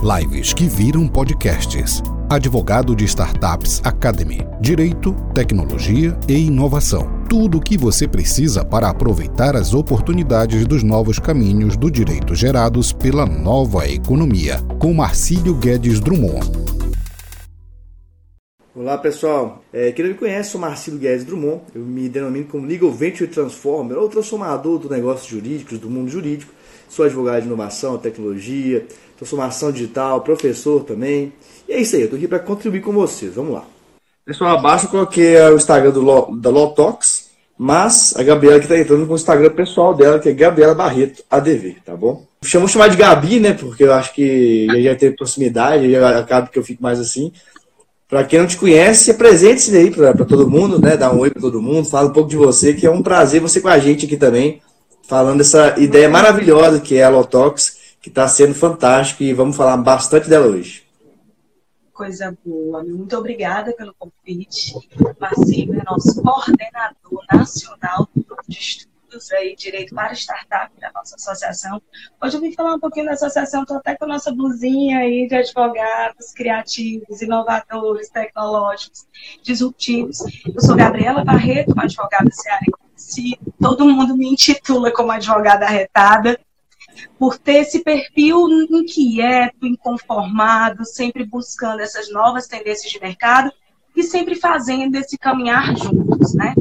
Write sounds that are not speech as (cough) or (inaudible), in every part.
Lives que viram podcasts. Advogado de Startups Academy. Direito, tecnologia e inovação. Tudo o que você precisa para aproveitar as oportunidades dos novos caminhos do direito gerados pela nova economia. Com Marcílio Guedes Drummond. Olá pessoal, é, quem não me conhece, sou Marcelo Guedes Drummond, eu me denomino como Legal Venture Transformer, ou transformador do negócio jurídico, do mundo jurídico. Sou advogado de inovação, tecnologia, transformação digital, professor também. E é isso aí, eu tô aqui para contribuir com vocês. Vamos lá. Pessoal, abaixo eu coloquei o Instagram Law, da Lotox, mas a Gabriela que está entrando com o Instagram pessoal dela, que é Gabriela Barreto ADV, tá bom? Vamos chamar de Gabi, né? Porque eu acho que já tem proximidade, já acaba que eu fico mais assim. Para quem não te conhece, apresente-se aí para todo mundo, né? Dá um oi para todo mundo, fala um pouco de você, que é um prazer você com a gente aqui também, falando dessa ideia maravilhosa que é a Lotox, que está sendo fantástico e vamos falar bastante dela hoje. Coisa boa. Muito obrigada pelo convite. Marcinho é nosso coordenador nacional de estudos aí, Direito para Startup da nossa associação. Hoje eu vim falar um pouquinho da associação, estou até com a nossa blusinha aí de advogados criativos, inovadores, tecnológicos, disruptivos. Eu sou Gabriela Barreto, uma advogada cearense. Todo mundo me intitula como advogada arretada por ter esse perfil inquieto, inconformado, sempre buscando essas novas tendências de mercado e sempre fazendo esse caminhar juntos, né?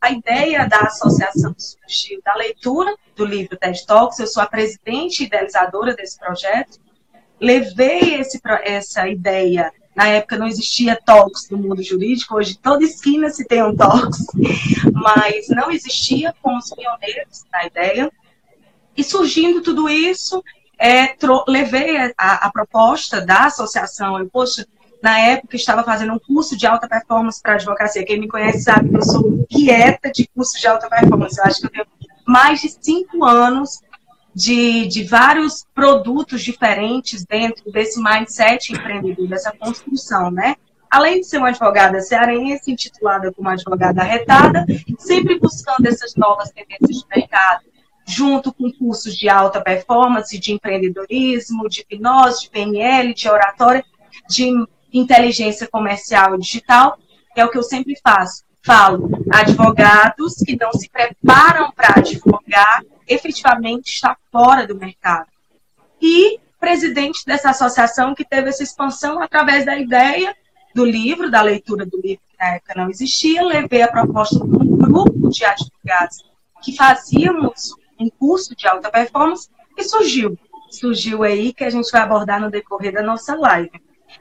A ideia da associação surgiu da leitura do livro TED Talks, eu sou a presidente e idealizadora desse projeto, levei esse, essa ideia na época não existia talks no mundo jurídico, hoje toda esquina se tem um talks, (laughs) mas não existia com os pioneiros na ideia. E surgindo tudo isso, é, levei a, a, proposta da associação. Eu, poxa, na época estava fazendo um curso de alta performance para advocacia. Quem me conhece sabe que eu sou quieta de curso de alta performance. Eu acho que eu tenho mais de cinco anos de, de vários produtos diferentes dentro desse mindset empreendedor, dessa construção, né? Além de ser uma advogada cearense, intitulada como advogada arretada, sempre buscando essas novas tendências de mercado, junto com cursos de alta performance, de empreendedorismo, de hipnose, de PNL, de oratória, de inteligência comercial e digital, é o que eu sempre faço. Falo, advogados que não se preparam para advogar, efetivamente está fora do mercado. E presidente dessa associação que teve essa expansão através da ideia do livro, da leitura do livro que na época não existia, levei a proposta para um grupo de advogados que fazíamos um curso de alta performance e surgiu. Surgiu aí que a gente vai abordar no decorrer da nossa live.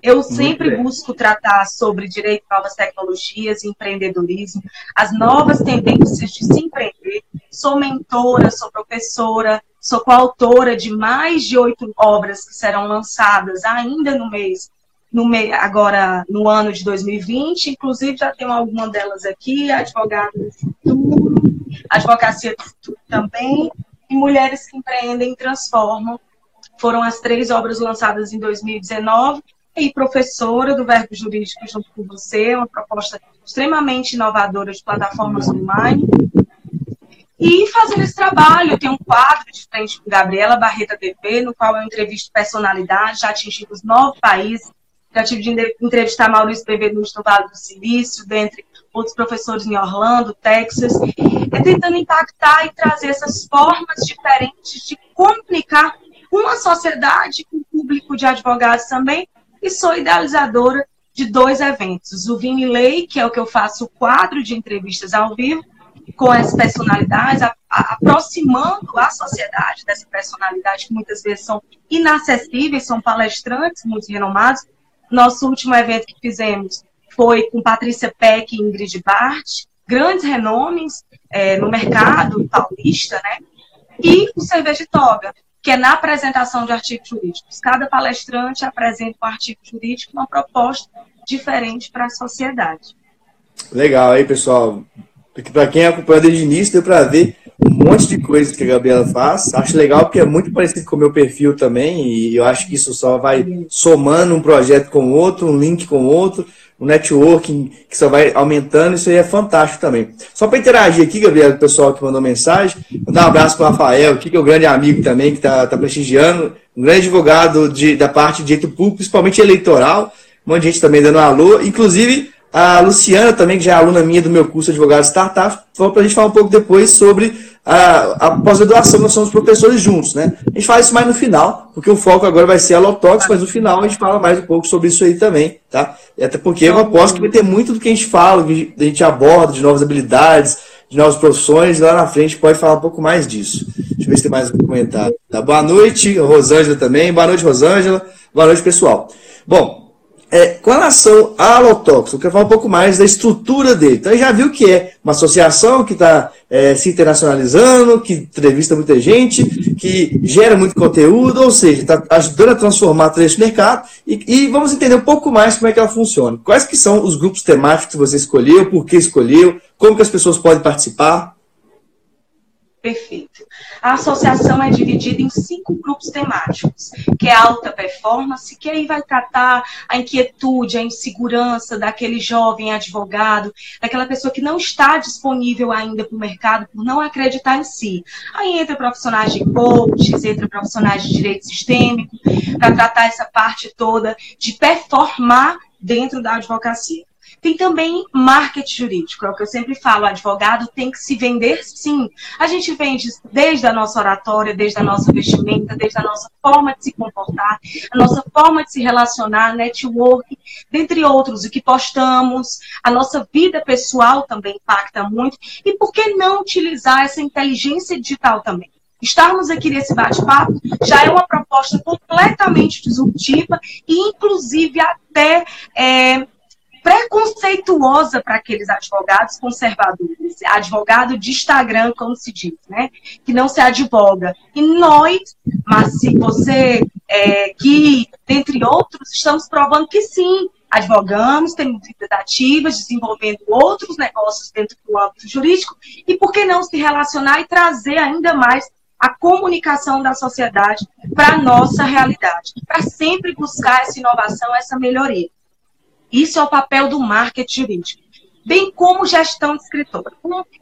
Eu sempre busco tratar sobre direito novas tecnologias, empreendedorismo, as novas tendências de se empreender. Sou mentora, sou professora, sou coautora de mais de oito obras que serão lançadas ainda no mês, no mês, agora no ano de 2020. Inclusive já tenho alguma delas aqui, Advogado do Futuro, Advocacia do Futuro também, e Mulheres que Empreendem e Transformam. Foram as três obras lançadas em 2019 e professora do Verbo Jurídico junto com você, uma proposta extremamente inovadora de plataformas online. E fazendo esse trabalho, tenho um quadro de frente com Gabriela Barreta TV, no qual eu entrevisto personalidades, já atingimos nove países, já tive de entrevistar Maurício Bevenuti no Vale do Silício, dentre outros professores em Orlando, Texas, é tentando impactar e trazer essas formas diferentes de comunicar com a sociedade, com o público de advogados também, e sou idealizadora de dois eventos. O Vini Lei, que é o que eu faço o quadro de entrevistas ao vivo, com as personalidades, a, a, aproximando a sociedade dessa personalidade, que muitas vezes são inacessíveis, são palestrantes muito renomados. Nosso último evento que fizemos foi com Patrícia Peck e Ingrid Bart, grandes renomes é, no mercado paulista, né? E o Cerveja Toga, que é na apresentação de artigos jurídicos. Cada palestrante apresenta um artigo jurídico, uma proposta diferente para a sociedade. Legal aí, pessoal. Para quem acompanha desde o início, deu para ver um monte de coisas que a Gabriela faz. Acho legal porque é muito parecido com o meu perfil também, e eu acho que isso só vai somando um projeto com outro, um link com outro o networking que só vai aumentando, isso aí é fantástico também. Só para interagir aqui, Gabriel, o pessoal que mandou mensagem, mandar um abraço para o Rafael, que é o grande amigo também, que está tá prestigiando. um grande advogado de, da parte de direito público, principalmente eleitoral. Um monte de gente também dando alô. Inclusive, a Luciana também, que já é aluna minha do meu curso de advogado startup, falou para a gente falar um pouco depois sobre a, a pós-graduação, nós somos professores juntos, né? A gente fala isso mais no final, porque o foco agora vai ser a Lotox, mas no final a gente fala mais um pouco sobre isso aí também, tá? E até porque eu aposto que vai ter muito do que a gente fala, que a gente aborda, de novas habilidades, de novas profissões, lá na frente pode falar um pouco mais disso. Deixa eu ver se tem mais um comentário. Tá? Boa noite, Rosângela também. Boa noite, Rosângela. Boa noite, pessoal. Bom, é, com relação ao Alotox, eu quero falar um pouco mais da estrutura dele. Então, já viu que é uma associação que está é, se internacionalizando, que entrevista muita gente, que gera muito conteúdo, ou seja, está ajudando a transformar esse mercado. E, e, vamos entender um pouco mais como é que ela funciona. Quais que são os grupos temáticos que você escolheu, por que escolheu, como que as pessoas podem participar? Perfeito. A associação é dividida em cinco grupos temáticos, que é alta performance, que aí vai tratar a inquietude, a insegurança daquele jovem advogado, daquela pessoa que não está disponível ainda para o mercado por não acreditar em si. Aí entra profissionais de coaches, entra profissionais de direito sistêmico, para tratar essa parte toda de performar dentro da advocacia. Tem também marketing jurídico, é o que eu sempre falo, advogado tem que se vender sim. A gente vende desde a nossa oratória, desde a nossa vestimenta, desde a nossa forma de se comportar, a nossa forma de se relacionar, network, dentre outros, o que postamos, a nossa vida pessoal também impacta muito. E por que não utilizar essa inteligência digital também? Estarmos aqui nesse bate-papo já é uma proposta completamente disruptiva e, inclusive, até é, preconceituosa para aqueles advogados conservadores, advogado de Instagram, como se diz, né? Que não se advoga. E nós, mas se você, é, que, dentre outros, estamos provando que sim, advogamos, temos vidas ativas, desenvolvendo outros negócios dentro do âmbito jurídico, e por que não se relacionar e trazer ainda mais a comunicação da sociedade para a nossa realidade, para sempre buscar essa inovação, essa melhoria. Isso é o papel do marketing jurídico. Bem como gestão de escritório.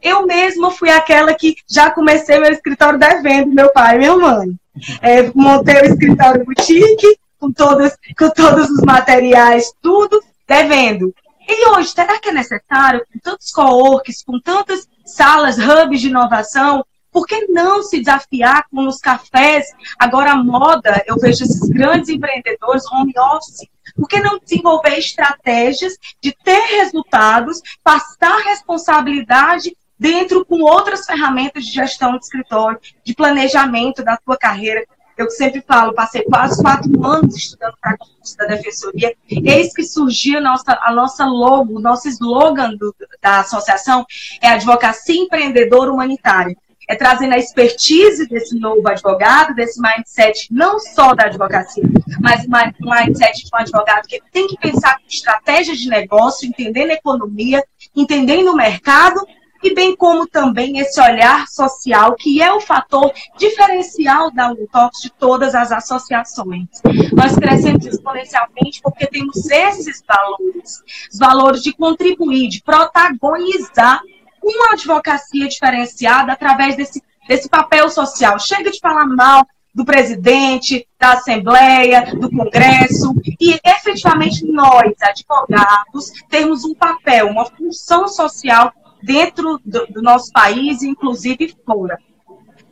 Eu mesma fui aquela que já comecei meu escritório devendo, meu pai e minha mãe. É, montei o escritório boutique, com, todas, com todos os materiais, tudo devendo. E hoje, será que é necessário, com tantos co-works, com tantas salas, hubs de inovação, por que não se desafiar com os cafés? Agora, a moda, eu vejo esses grandes empreendedores, home office, por que não desenvolver estratégias de ter resultados, passar responsabilidade dentro com outras ferramentas de gestão de escritório, de planejamento da tua carreira? Eu sempre falo, passei quase quatro anos estudando para concurso da defensoria. Eis que surgiu a nossa, a nossa logo, o nosso slogan do, da associação é Advocacia Empreendedora Humanitária é trazendo a expertise desse novo advogado, desse mindset não só da advocacia, mas um mindset de um advogado que tem que pensar com estratégias de negócio, entendendo a economia, entendendo o mercado e bem como também esse olhar social, que é o fator diferencial da Lutox de todas as associações. Nós crescemos exponencialmente porque temos esses valores, os valores de contribuir, de protagonizar uma advocacia diferenciada através desse, desse papel social. Chega de falar mal do presidente, da Assembleia, do Congresso, e efetivamente nós, advogados, temos um papel, uma função social dentro do, do nosso país, inclusive fora.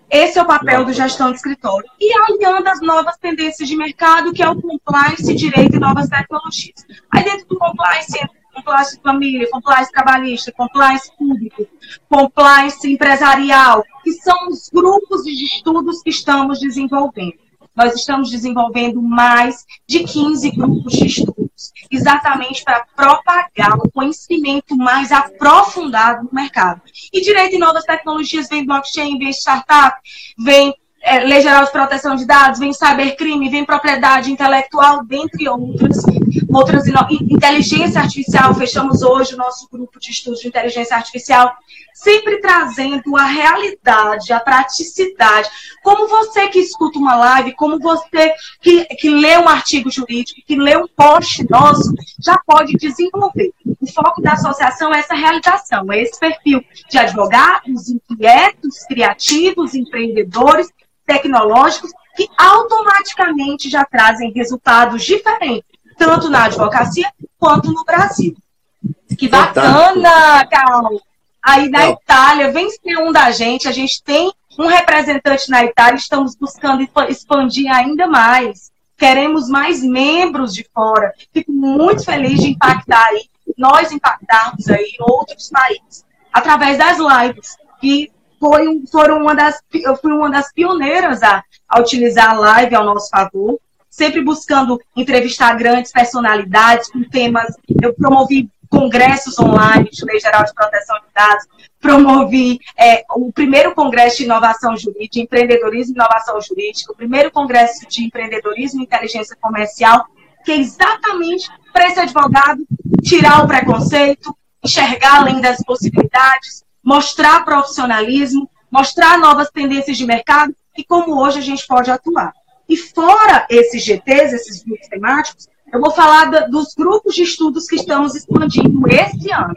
Esse é o papel do gestão de escritório. E alinhando as novas tendências de mercado, que é o compliance, direito e novas tecnologias. Aí dentro do compliance compliance família, compliance trabalhista, compliance público, compliance empresarial, que são os grupos de estudos que estamos desenvolvendo. Nós estamos desenvolvendo mais de 15 grupos de estudos, exatamente para propagar o conhecimento mais aprofundado no mercado. E direito em novas tecnologias vem blockchain, vem startup, vem é, Lei Geral de Proteção de Dados, vem cybercrime, vem propriedade intelectual, dentre outras. Outras inteligência artificial, fechamos hoje o nosso grupo de estudos de inteligência artificial, sempre trazendo a realidade, a praticidade. Como você que escuta uma live, como você que, que lê um artigo jurídico, que lê um post nosso, já pode desenvolver. O foco da associação é essa realização, é esse perfil de advogados, inquietos, criativos, empreendedores, tecnológicos que automaticamente já trazem resultados diferentes, tanto na advocacia quanto no Brasil. Que bacana, Carol! Aí na Itália, vem ser um da gente, a gente tem um representante na Itália, estamos buscando expandir ainda mais. Queremos mais membros de fora. Fico muito feliz de impactar aí, nós impactarmos aí outros países, através das lives, que foi, foram uma das, eu fui uma das pioneiras a, a utilizar a live ao nosso favor, sempre buscando entrevistar grandes personalidades com temas. Eu promovi congressos online de Lei Geral de Proteção de Dados, promovi é, o primeiro congresso de inovação jurídica, empreendedorismo e inovação jurídica, o primeiro congresso de empreendedorismo e inteligência comercial, que é exatamente para esse advogado tirar o preconceito, enxergar além das possibilidades, mostrar profissionalismo, mostrar novas tendências de mercado e como hoje a gente pode atuar. E fora esses GTs, esses grupos temáticos, eu vou falar da, dos grupos de estudos que estamos expandindo esse ano.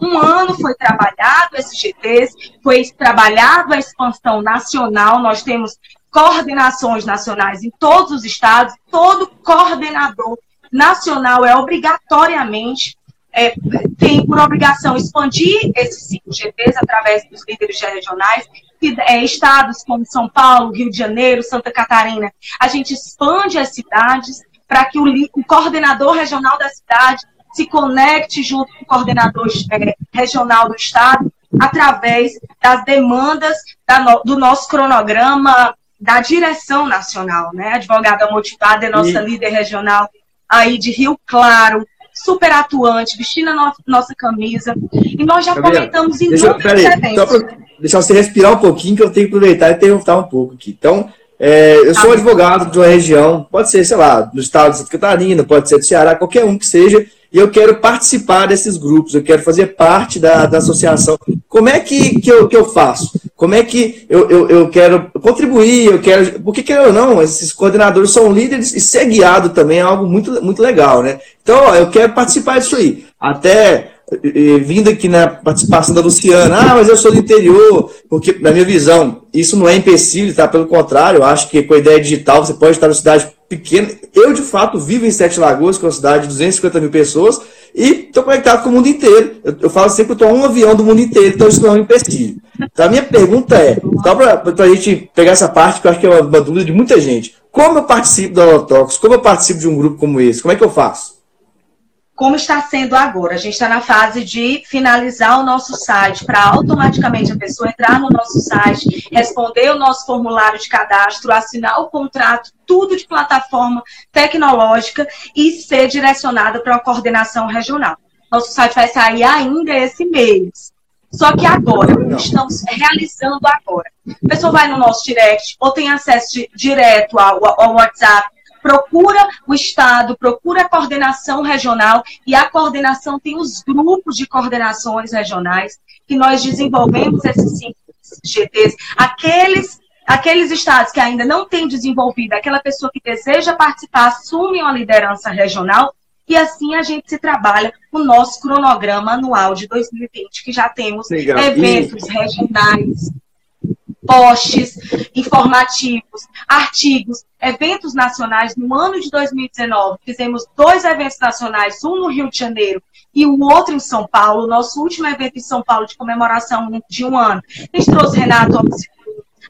Um ano foi trabalhado esses GTs, foi trabalhado a expansão nacional, nós temos coordenações nacionais em todos os estados, todo coordenador nacional é obrigatoriamente é, tem por obrigação expandir esses cinco GTs através dos líderes regionais, é, estados como São Paulo, Rio de Janeiro, Santa Catarina. A gente expande as cidades para que o, o, coordenador regional da cidade se conecte junto com o coordenador é, regional do estado através das demandas da no, do nosso cronograma da direção nacional, né? A advogada motivada é nossa e... líder regional aí de Rio Claro, super atuante, vestindo a no nossa camisa. E nós já Gabriel, comentamos em deixa, peraí, eventos. deixa você respirar um pouquinho, que eu tenho que aproveitar e perguntar um pouco aqui. Então, é, eu sou tá advogado de uma região, pode ser, sei lá, do estado de Santa Catarina, pode ser do Ceará, qualquer um que seja, e eu quero participar desses grupos, eu quero fazer parte da, da associação. Como é que, que, eu, que eu faço? Como é que eu, eu, eu quero contribuir? Eu quero. Porque, quer ou não, esses coordenadores são líderes e ser guiado também é algo muito, muito legal, né? Então, ó, eu quero participar disso aí. Até vindo aqui na participação da Luciana, ah, mas eu sou do interior, porque, na minha visão, isso não é empecilho, tá? Pelo contrário, eu acho que com a ideia digital você pode estar numa cidade pequena. Eu, de fato, vivo em Sete Lagoas, que é uma cidade de 250 mil pessoas, e estou conectado com o mundo inteiro. Eu, eu falo sempre que estou um avião do mundo inteiro, então isso não é um empecilho. Então, a minha pergunta é, só para a gente pegar essa parte, que eu acho que é uma, uma dúvida de muita gente. Como eu participo da Holotox? Como eu participo de um grupo como esse? Como é que eu faço? Como está sendo agora. A gente está na fase de finalizar o nosso site para automaticamente a pessoa entrar no nosso site, responder o nosso formulário de cadastro, assinar o contrato, tudo de plataforma tecnológica e ser direcionada para a coordenação regional. Nosso site vai sair ainda esse mês. Só que agora, estamos realizando agora. A pessoa vai no nosso direct ou tem acesso de, direto ao, ao WhatsApp procura o Estado, procura a coordenação regional, e a coordenação tem os grupos de coordenações regionais, que nós desenvolvemos esses cinco GTs. Aqueles, aqueles estados que ainda não têm desenvolvido, aquela pessoa que deseja participar, assume uma liderança regional, e assim a gente se trabalha o nosso cronograma anual de 2020, que já temos Legal. eventos e... regionais, posts informativos, artigos, eventos nacionais. No ano de 2019, fizemos dois eventos nacionais, um no Rio de Janeiro e o outro em São Paulo. Nosso último evento em São Paulo de comemoração de um ano. A gente trouxe Renato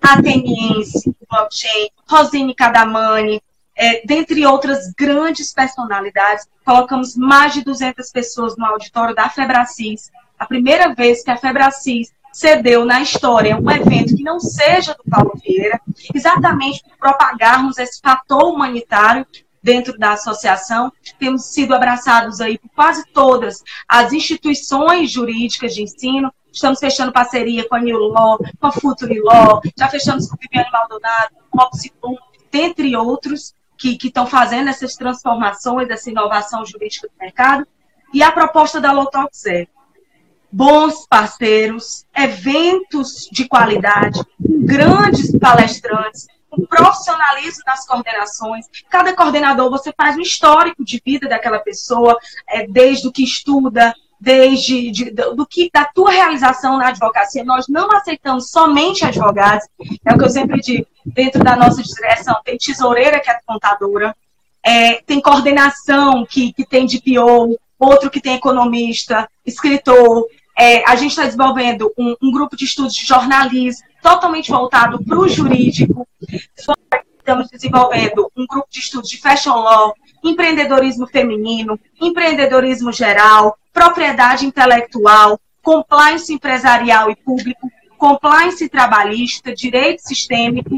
Ateniense, blockchain, Rosine Cadamani, é, dentre outras grandes personalidades. Colocamos mais de 200 pessoas no auditório da Febracis. A primeira vez que a Febracis cedeu na história um evento que não seja do Paulo Vieira, exatamente por propagarmos esse fator humanitário dentro da associação. Temos sido abraçados aí por quase todas as instituições jurídicas de ensino. Estamos fechando parceria com a New Law, com a Futuri Law, já fechamos com o Viviane Maldonado, com o Oxyplum, dentre outros, que estão fazendo essas transformações, essa inovação jurídica do mercado. E a proposta da Lotox é bons parceiros, eventos de qualidade, grandes palestrantes, com profissionalismo nas coordenações. Cada coordenador, você faz um histórico de vida daquela pessoa, é, desde o que estuda, desde de, do que da tua realização na advocacia. Nós não aceitamos somente advogados, é o que eu sempre digo. dentro da nossa direção tem tesoureira, que é contadora, é, tem coordenação, que, que tem DPO, outro que tem economista, escritor. É, a gente está desenvolvendo um, um, grupo de estudos de jornalismo totalmente voltado para o jurídico. Estamos desenvolvendo um grupo de estudos de fashion law, empreendedorismo feminino, empreendedorismo geral, propriedade intelectual, compliance empresarial e público, compliance trabalhista, direito sistêmico,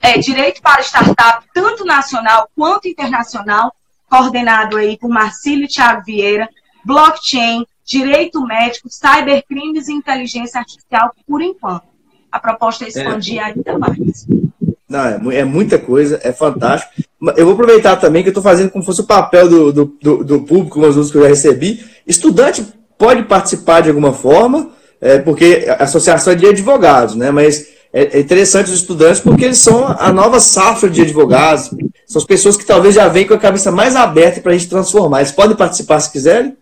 é, direito para startup, tanto nacional quanto internacional, coordenado aí por Marcílio Thiago Vieira, blockchain, direito médico, cybercrimes e inteligência artificial, por enquanto. A proposta é expandir é. ainda mais. Não, é, é, muita coisa, é fantástico. Eu vou aproveitar também que eu estou fazendo como se fosse o papel do, do, do, do público, com as luzes que eu já recebi. Estudante pode participar de alguma forma, é, porque a associação é de advogados, né? Mas é, é interessante os estudantes porque eles são a nova safra de advogados, são as pessoas que talvez já vêm com a cabeça mais aberta para a gente transformar. Eles podem participar se quiserem?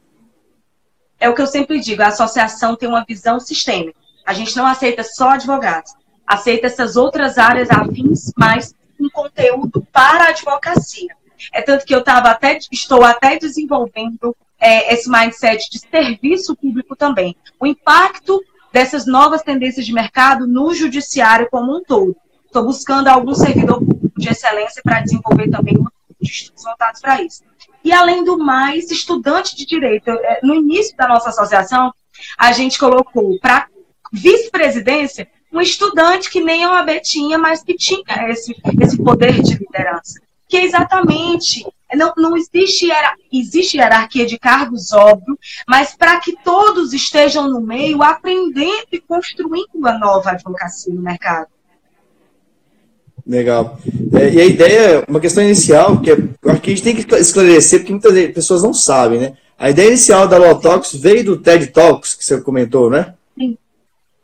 É o que eu sempre digo, a associação tem uma visão sistêmica. A gente não aceita só advogados, aceita essas outras áreas afins, mas um conteúdo para a advocacia. É tanto que eu tava até, estou até desenvolvendo é, esse mindset de serviço público também. O impacto dessas novas tendências de mercado no judiciário como um todo. Estou buscando algum servidor público de excelência para desenvolver também um estudos voltados para isso. E, além do mais, estudante de direito. É, no início da nossa associação, a gente colocou para vice-presidência um estudante que nem a OAB tinha, mas que tinha esse, esse poder de liderança. Que é exatamente não, não existe, existe hierarquia de cargos, óbvio, mas para que todos estejam no meio, aprendendo e construindo a nova advocacia no mercado. Legal. É, e a ideia, uma questão inicial, que é, acho que a gente tem que esclarecer, porque muitas pessoas não sabem, né? A ideia inicial da Law Talks veio do TED Talks, que você comentou, né? Sim.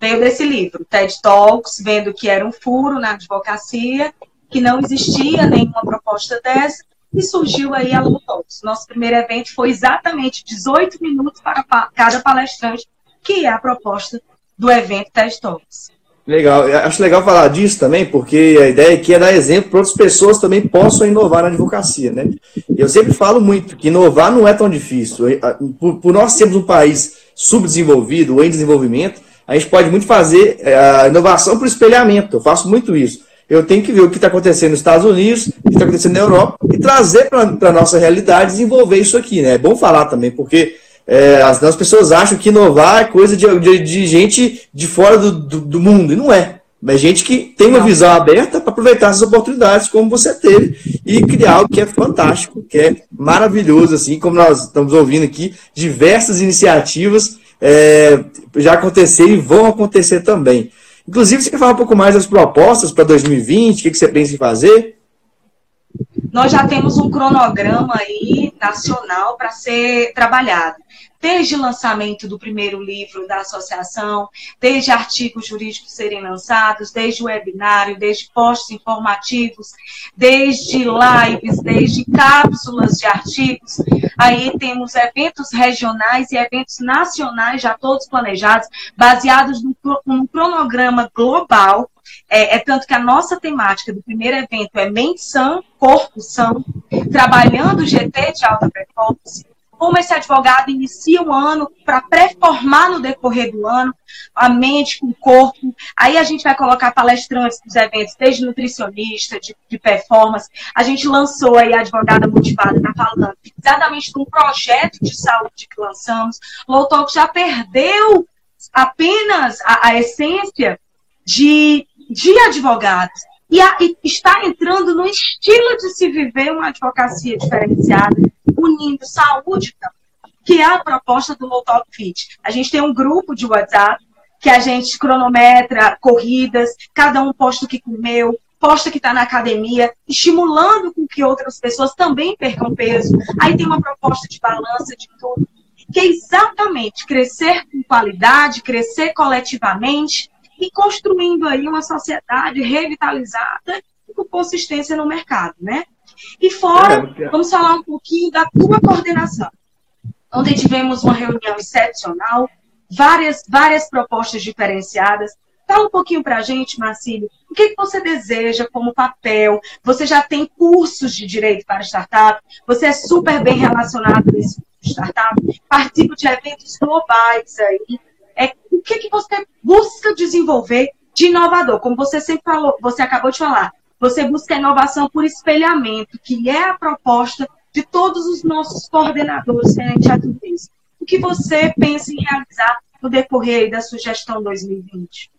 Veio desse livro, TED Talks, vendo que era um furo na advocacia, que não existia nenhuma proposta dessa, e surgiu aí a Lutox. Nosso primeiro evento foi exatamente 18 minutos para cada palestrante, que é a proposta do evento TED Talks. Legal, acho legal falar disso também, porque a ideia aqui é dar exemplo para outras pessoas também possam inovar na advocacia, né? Eu sempre falo muito que inovar não é tão difícil. Por, por nós sermos um país subdesenvolvido ou em desenvolvimento, a gente pode muito fazer é, a inovação por espelhamento. Eu faço muito isso eu tenho que ver o que está acontecendo nos Estados Unidos, o que está acontecendo na Europa, e trazer para a nossa realidade desenvolver isso aqui. Né? É bom falar também, porque é, as, as, pessoas acham que inovar é coisa de, de, de gente de fora do, do, do, mundo, e não é. É gente que tem uma visão aberta para aproveitar essas oportunidades, como você teve, e criar algo que é fantástico, que é maravilhoso, assim, como nós estamos ouvindo aqui, diversas iniciativas é, já aconteceram e vão acontecer também. Inclusive, você quer falar um pouco mais das propostas para 2020? O que, que você pensa em fazer? Nós já temos um cronograma aí nacional para ser trabalhado desde o lançamento do primeiro livro da associação, desde artigos jurídicos serem lançados, desde webinário, desde posts informativos, desde lives, desde cápsulas de artigos. Aí temos eventos regionais e eventos nacionais já todos planejados, baseados num cronograma global é, é, tanto que a nossa temática do primeiro evento é mente sã, corpo são, trabalhando o GT de alta performance, como esse advogado inicia o ano para pré-formar no decorrer do ano a mente com o corpo. Aí a gente vai colocar palestrantes dos eventos, desde nutricionista, de, de performance. A gente lançou aí a Advogada Motivada, está falando exatamente de um projeto de saúde que lançamos. Low Talk já perdeu apenas a, a essência de, de advogados. E, a, e, está entrando no estilo de se viver uma advocacia diferenciada, unindo saúde, que é a proposta do Low Talk Fit. A gente tem um grupo de WhatsApp que a gente cronometra corridas, cada um posta o que comeu, posta que está na academia, estimulando com que outras pessoas também percam peso. Aí tem uma proposta de balança de tudo, que é exatamente crescer com qualidade, crescer coletivamente e construindo aí uma sociedade revitalizada e com consistência no mercado, né? E fora, é, vamos falar um pouquinho da tua coordenação. Ontem tivemos uma reunião excepcional, várias, várias propostas diferenciadas, Fala um pouquinho para a gente, Marcílio, o que, que você deseja como papel? Você já tem cursos de direito para startup? Você é super bem relacionado nesse startup? Participa de eventos globais aí. É, o que, que você busca desenvolver de inovador? Como você sempre falou, você acabou de falar, você busca inovação por espelhamento, que é a proposta de todos os nossos coordenadores frente a tudo isso. O que você pensa em realizar no decorrer da sugestão 2020?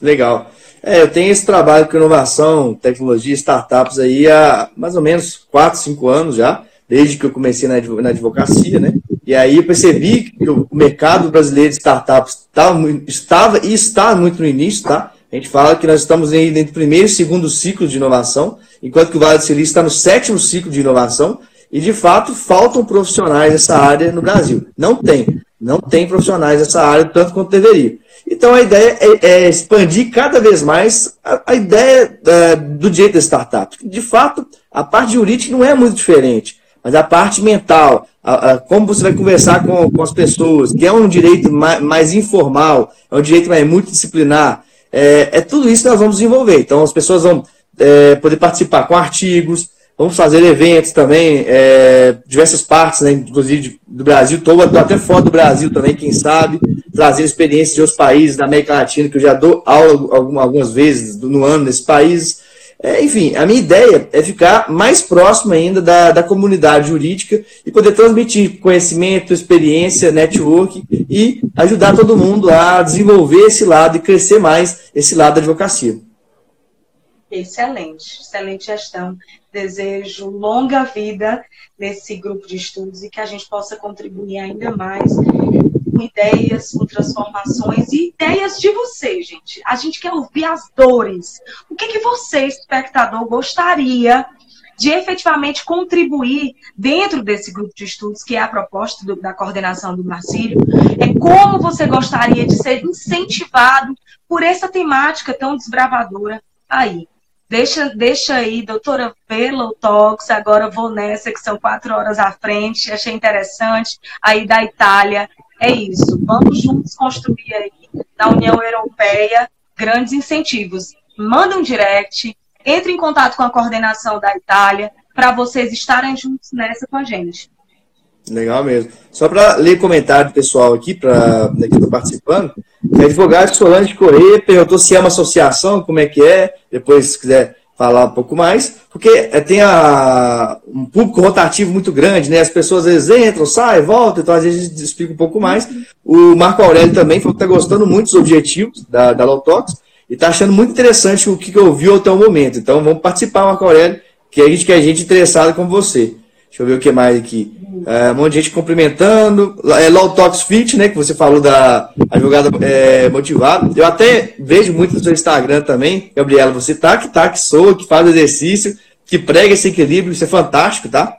Legal. É, eu tenho esse trabalho com inovação, tecnologia, startups aí há mais ou menos 4, 5 anos já, desde que eu comecei na advocacia, né? E aí eu percebi que o mercado brasileiro de startups estava, estava e está muito no início, tá? A gente fala que nós estamos entre o primeiro e segundo ciclo de inovação, enquanto que o Vale do Silício está no sétimo ciclo de inovação, e de fato faltam profissionais nessa área no Brasil. Não tem. Não tem profissionais nessa área tanto quanto deveria. Então a ideia é, é expandir cada vez mais a, a ideia é, do direito da startup. De fato, a parte jurídica não é muito diferente, mas a parte mental, a, a, como você vai conversar com, com, as pessoas, que é um direito mais, mais informal, é um direito mais multidisciplinar, é, é, tudo isso que nós vamos desenvolver. Então as pessoas vão é, poder participar com artigos, Vamos fazer eventos também, é, diversas partes, né, inclusive do Brasil todo, até fora do Brasil também, quem sabe, trazer experiências de outros países da América Latina, que eu já dou aula algumas vezes no ano nesses países. É, enfim, a minha ideia é ficar mais próximo ainda da, da comunidade jurídica e poder transmitir conhecimento, experiência, network e ajudar todo mundo a desenvolver esse lado e crescer mais esse lado da advocacia. Excelente, excelente gestão. Desejo longa vida nesse grupo de estudos e que a gente possa contribuir ainda mais com ideias, com transformações e ideias de você, gente. A gente quer ouvir as dores. O que, que você, espectador, gostaria de efetivamente contribuir dentro desse grupo de estudos, que é a proposta do, da coordenação do Marcílio, é como você gostaria de ser incentivado por essa temática tão desbravadora aí. Deixa, deixa aí, doutora Velo agora vou nessa, que são quatro horas à frente, achei interessante, aí da Itália. É isso, vamos juntos construir aí, na União Europeia, grandes incentivos. Manda um direct, entre em contato com a coordenação da Itália, para vocês estarem juntos nessa com a gente. Legal mesmo. Só para ler comentário do pessoal aqui, para né, que estou participando, o advogado Solange Corrêa perguntou se é uma associação, como é que é, depois se quiser falar um pouco mais, porque é, tem a, um público rotativo muito grande, né? As pessoas às vezes entram, saem, voltam, então às vezes explica um pouco mais. O Marco Aurélio também falou que está gostando muito dos objetivos da, da Lotox e está achando muito interessante o que, que ouviu até o momento. Então vamos participar, Marco Aurélio, que a gente quer gente interessada com você. Deixa eu ver o que mais aqui. É, um monte de gente cumprimentando. É Low Talks Fit, né? Que você falou da advogada é, motivada. Eu até vejo muito no seu Instagram também, Gabriela. Você tá que tá, que soa, que faz exercício, que prega esse equilíbrio. Isso é fantástico, tá?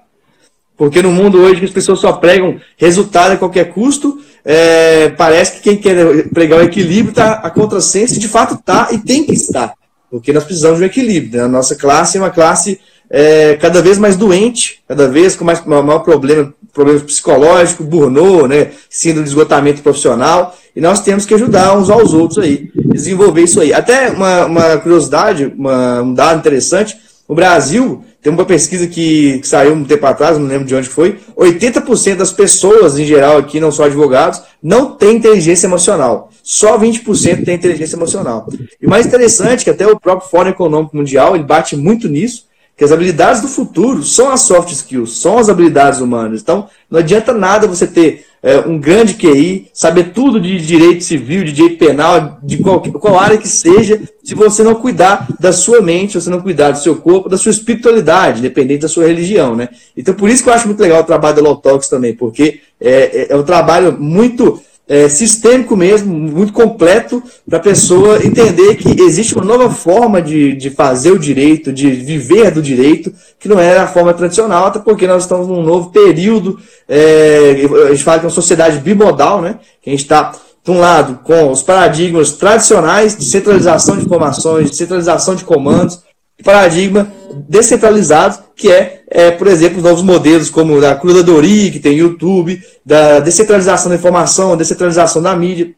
Porque no mundo hoje que as pessoas só pregam resultado a qualquer custo, é, parece que quem quer pregar o equilíbrio está a contrassenso, de fato está e tem que estar. Porque nós precisamos de um equilíbrio. Né? A nossa classe é uma classe é, cada vez mais doente, cada vez com mais maior problema, problemas psicológicos, burnout, né, síndrome de esgotamento profissional, e nós temos que ajudar uns aos outros aí, desenvolver isso aí. Até uma, uma curiosidade, uma, um dado interessante, o Brasil tem uma pesquisa que, saiu um tempo atrás, não lembro de onde foi, 80% das pessoas, em geral aqui, não só advogados, não tem inteligência emocional. Só 20% tem inteligência emocional. E o mais interessante, que até o próprio Fórum Econômico Mundial, ele bate muito nisso, que as habilidades do futuro são as soft skills, são as habilidades humanas. Então, não adianta nada você ter é, um grande QI, saber tudo de direito civil, de direito penal, de qual, qual área que seja, se você não cuidar da sua mente, se você não cuidar do seu corpo, da sua espiritualidade, independente da sua religião, né? Então, por isso que eu acho muito legal o trabalho da Talks também, porque é, é, é um trabalho muito é, sistêmico mesmo, muito completo, para a pessoa entender que existe uma nova forma de, de fazer o direito, de viver do direito, que não era a forma tradicional, até porque nós estamos num novo período, é, a gente fala que é uma sociedade bimodal, né? que a gente está, de um lado, com os paradigmas tradicionais de centralização de informações, de centralização de comandos, paradigma descentralizado, que é, é, por exemplo, os novos modelos como da curadoria, que tem YouTube, da descentralização da informação, descentralização da mídia.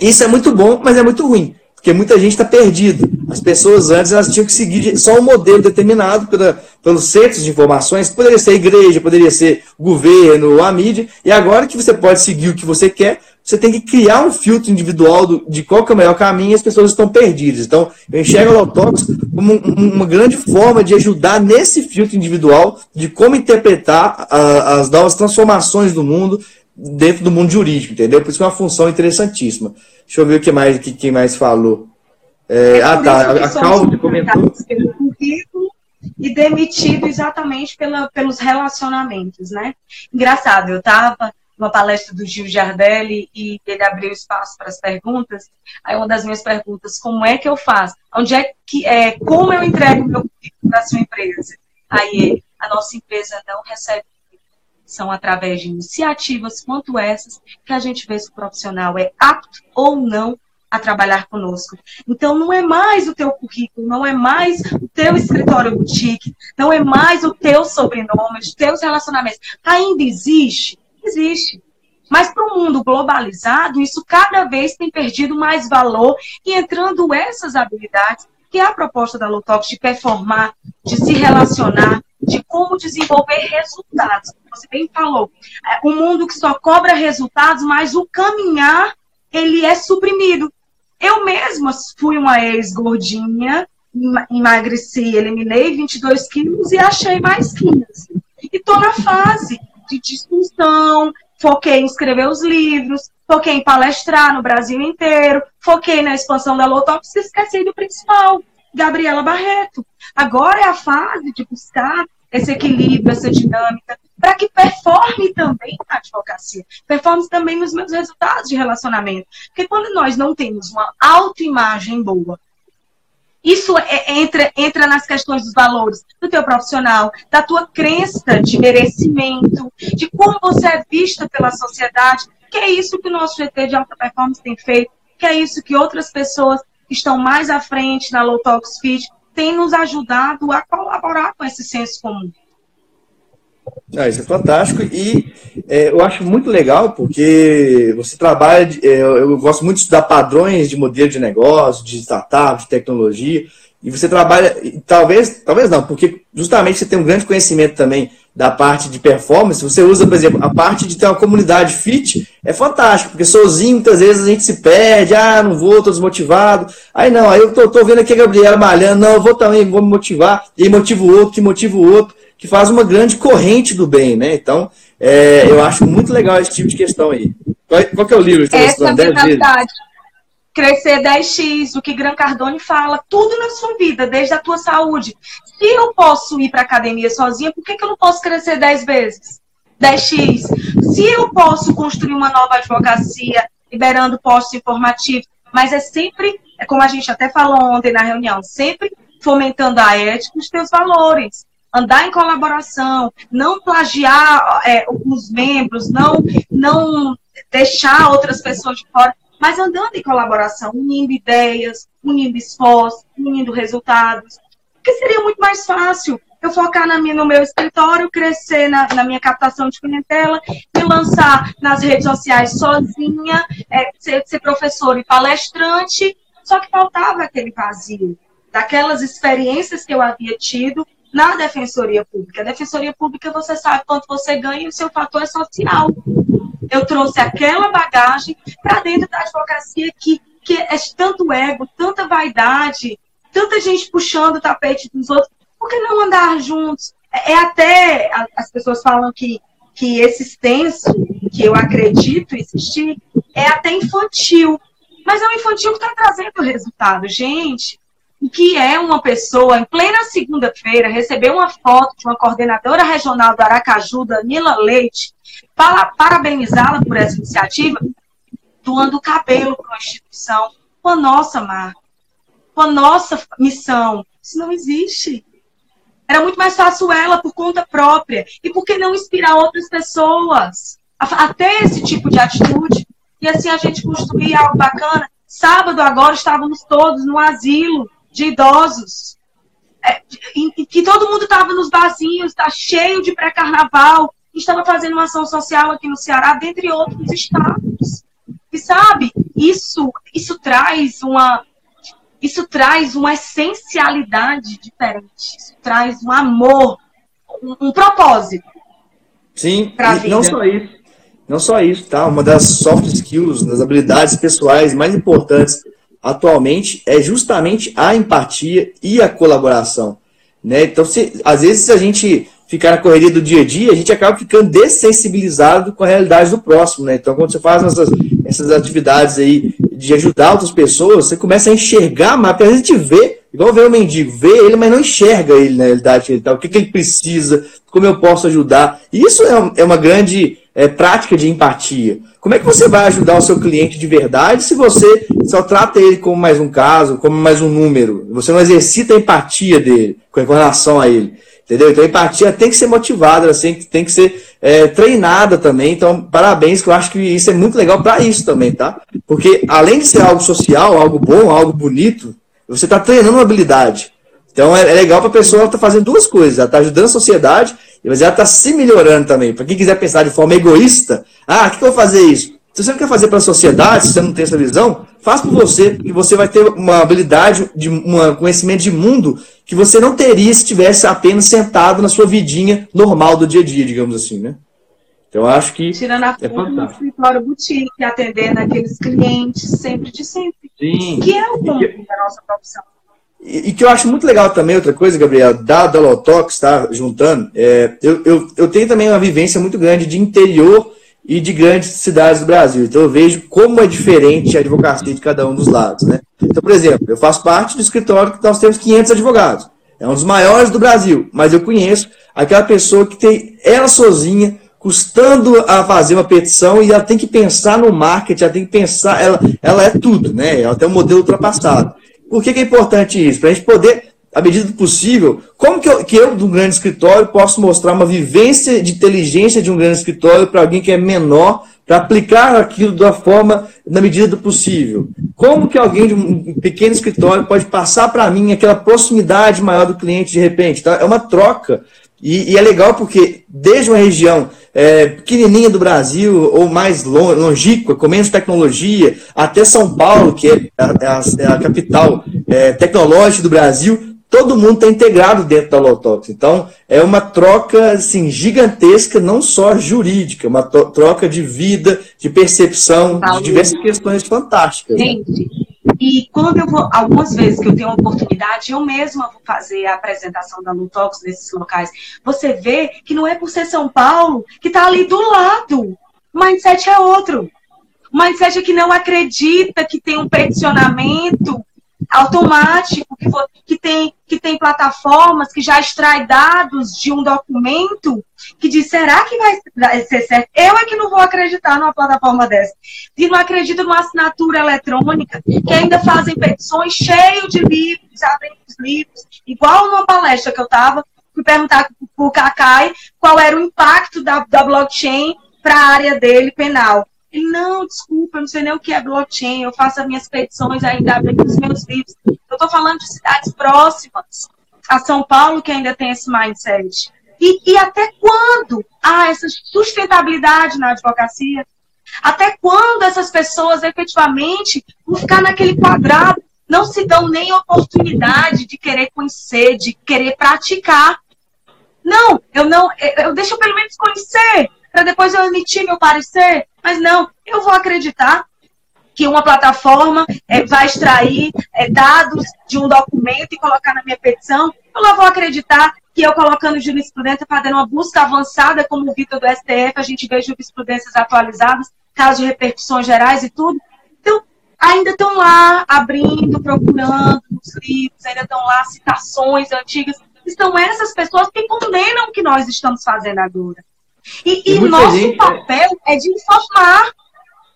Isso é muito bom, mas é muito ruim. Porque muita gente está perdido. As pessoas antes elas tinham que seguir só um modelo determinado pela, pelos centros de informações, poderia ser a igreja, poderia ser o governo, a mídia, e agora que você pode seguir o que você quer, você tem que criar um filtro individual do, de qual é o melhor caminho e as pessoas estão perdidas. Então, eu enxergo o Autox como um, uma grande forma de ajudar nesse filtro individual de como interpretar a, as novas transformações do mundo dentro do mundo jurídico, entendeu? Por isso que é uma função interessantíssima. Deixa eu ver o que mais, que, quem mais falou. É, ah, tá. A, a Calvo comentou. Pelo currículo e demitido exatamente pela, pelos relacionamentos, né? Engraçado, eu estava uma palestra do Gil Jardelli e ele abriu espaço para as perguntas. Aí uma das minhas perguntas, como é que eu faço? Onde é que é, como eu entrego meu currículo para a sua empresa? Aí a nossa empresa não recebe são através de iniciativas quanto essas que a gente vê se o profissional é apto ou não a trabalhar conosco. Então, não é mais o teu currículo, não é mais o teu escritório boutique, não é mais o teu sobrenome, os teus relacionamentos. Ainda existe? Existe. Mas para o mundo globalizado, isso cada vez tem perdido mais valor e entrando essas habilidades, que é a proposta da Lutox de performar, de se relacionar, de como desenvolver resultados. Você bem falou, é um mundo que só cobra resultados, mas o caminhar ele é suprimido. Eu mesma fui uma ex-gordinha, emagreci, eliminei 22 quilos e achei mais 15. E estou na fase de discussão, foquei em escrever os livros, foquei em palestrar no Brasil inteiro, foquei na expansão da Lotox e esqueci do principal, Gabriela Barreto. Agora é a fase de buscar esse equilíbrio, essa dinâmica, para que performe também na advocacia, performe também nos meus resultados de relacionamento. Porque quando nós não temos uma autoimagem boa, isso é, é, entra, entra nas questões dos valores do teu profissional, da tua crença de merecimento, de como você é vista pela sociedade, que é isso que o nosso GT de alta performance tem feito, que é isso que outras pessoas que estão mais à frente na Low Talks Fit têm nos ajudado a colaborar com esse senso comum. Ah, isso é fantástico. E é, eu acho muito legal porque você trabalha, de, é, eu gosto muito de estudar padrões de modelo de negócio, de startup, de tecnologia, e você trabalha, talvez, talvez não, porque justamente você tem um grande conhecimento também da parte de performance, você usa, por exemplo, a parte de ter uma comunidade fit, é fantástico, porque sozinho muitas vezes a gente se perde, ah, não vou, tô desmotivado, aí não, aí eu tô vendo aqui a Gabriela malhando, não, eu vou também, vou me motivar, e aí motivo o outro, que motiva o outro, que faz uma grande corrente do bem, né? Então, é, eu acho muito legal esse tipo de questão aí. Qual, qual que é o livro que você Essa é a verdade. Crescer 10x, o que Gran Cardone fala, tudo na sua vida, desde a tua saúde. Se eu posso ir para academia sozinha, por que, que eu não posso crescer 10 vezes? 10x. Se eu posso construir uma nova advocacia, liberando postos informativos, mas é sempre, é como a gente até falou ontem na reunião, sempre fomentando a ética e os teus valores andar em colaboração, não plagiar é, os membros, não, não deixar outras pessoas de fora, mas andando em colaboração, unindo ideias, unindo esforços, unindo resultados. Porque seria muito mais fácil eu focar na minha, no meu escritório, crescer na, na minha captação de clientela, me lançar nas redes sociais sozinha, é, ser, ser professor e palestrante, só que faltava aquele vazio daquelas experiências que eu havia tido na Defensoria Pública. A Defensoria Pública, você sabe quanto você ganha e o seu fator é social. Eu trouxe aquela bagagem para dentro da advocacia que, que é tanto ego, tanta vaidade, tanta gente puxando o tapete dos outros. Por que não andar juntos? É, é até, as pessoas falam que, que esse extenso, que eu acredito existir, é até infantil. Mas é um infantil que está trazendo resultado. Gente, o que é uma pessoa, em plena segunda-feira, receber uma foto de uma coordenadora regional do Aracaju, Danila Leite, para parabenizá-la por essa iniciativa, doando cabelo para uma instituição com a nossa marca, com a nossa missão. Isso não existe. Era muito mais fácil ela por conta própria. E por que não inspirar outras pessoas a ter esse tipo de atitude? E assim a gente construir algo bacana. Sábado agora estávamos todos no asilo de idosos, é, em, que todo mundo estava nos barzinhos, está cheio de pré-carnaval, estava fazendo uma ação social aqui no Ceará, dentre outros estados. E sabe, isso, isso traz uma isso traz uma essencialidade diferente, isso traz um amor, um, um propósito. Sim, não só isso. Não só isso, tá? Uma das soft skills, das habilidades pessoais mais importantes atualmente é justamente a empatia e a colaboração. Né? Então, se, às vezes, se a gente ficar na correria do dia a dia, a gente acaba ficando dessensibilizado com a realidade do próximo. Né? Então, quando você faz essas, essas atividades aí de ajudar outras pessoas, você começa a enxergar, mas a gente vê, igual ver o mendigo, vê ele, mas não enxerga ele na realidade, tá? o que, que ele precisa, como eu posso ajudar. E isso é, é uma grande é, prática de empatia. Como é que você vai ajudar o seu cliente de verdade se você só trata ele como mais um caso, como mais um número? Você não exercita a empatia dele com relação a ele. Entendeu? Então a empatia tem que ser motivada, assim, tem que ser é, treinada também. Então, parabéns, que eu acho que isso é muito legal para isso também, tá? Porque além de ser algo social, algo bom, algo bonito, você está treinando uma habilidade. Então é, é legal para a pessoa estar tá fazendo duas coisas. Ela está ajudando a sociedade, mas ela está se melhorando também. Para quem quiser pensar de forma egoísta, ah, o que, que eu vou fazer isso? Se você não quer fazer para a sociedade, se você não tem essa visão, faz por você, e você vai ter uma habilidade, de um conhecimento de mundo que você não teria se tivesse apenas sentado na sua vidinha normal do dia a dia, digamos assim, né? Então, eu acho que. Tirando a é no escritório boutique, atendendo aqueles clientes sempre de sempre. Sim. Que é o ponto da nossa profissão. E, que eu acho muito legal também, outra coisa, Gabriel, da Dolotox, tá? Juntando, é, eu, eu, eu tenho também uma vivência muito grande de interior e de grandes cidades do Brasil. Então eu vejo como é diferente a advocacia de cada um dos lados. Né? Então, por exemplo, eu faço parte do escritório que nós temos 500 advogados. É um dos maiores do Brasil, mas eu conheço aquela pessoa que tem ela sozinha custando a fazer uma petição e ela tem que pensar no marketing, ela tem que pensar, ela, ela é tudo, né? Ela tem um modelo ultrapassado. Por que, que é importante isso? Para a gente poder à medida do possível, como que eu, que eu, de um grande escritório, posso mostrar uma vivência de inteligência de um grande escritório para alguém que é menor, para aplicar aquilo da forma, na medida do possível? Como que alguém de um pequeno escritório pode passar para mim aquela proximidade maior do cliente de repente? Tá? É uma troca. E, e é legal porque, desde uma região é, pequenininha do Brasil, ou mais longínqua, com menos tecnologia, até São Paulo, que é a, é a, é capital é, tecnológica do Brasil, todo mundo está integrado dentro da Lotox. Então, é uma troca assim, gigantesca, não só jurídica, uma troca de vida, de percepção, de diversas questões fantásticas. Né? Gente, né? E quando eu vou, algumas vezes que eu tenho a oportunidade, eu mesma vou fazer a apresentação da Lutox nesses locais, você vê que não é por ser São Paulo que está ali do lado. O mindset é outro. O mindset é que não acredita que tem um peticionamento automático, que, que, tem, que tem plataformas que já extrai dados de um documento que diz, será que vai ser certo? Eu é que não vou acreditar numa plataforma dessa. E não acredito numa assinatura eletrônica, que ainda fazem petições cheio de livros, abrem os livros, igual numa palestra que eu estava, fui perguntar para o Cacai qual era o impacto da, da blockchain para a área dele penal. Ele, não, desculpa, eu não sei nem o que é blockchain, eu faço as minhas petições ainda, abro os meus livros. Eu estou falando de cidades próximas a São Paulo que ainda tem esse mindset. E, e até quando há essa sustentabilidade na advocacia? Até quando essas pessoas efetivamente vão ficar naquele quadrado, não se dão nem oportunidade de querer conhecer, de querer praticar? Não, eu não, eu deixo pelo menos conhecer, para depois eu emitir meu parecer. Mas não, eu vou acreditar que uma plataforma é, vai extrair é, dados de um documento e colocar na minha petição. Eu não vou acreditar que eu colocando jurisprudência, fazendo uma busca avançada, como o Vitor do STF, a gente vê jurisprudências atualizadas, casos de repercussões gerais e tudo. Então, ainda estão lá abrindo, procurando nos livros, ainda estão lá citações antigas. Estão essas pessoas que condenam o que nós estamos fazendo agora. E, e nosso gente... papel é de informar.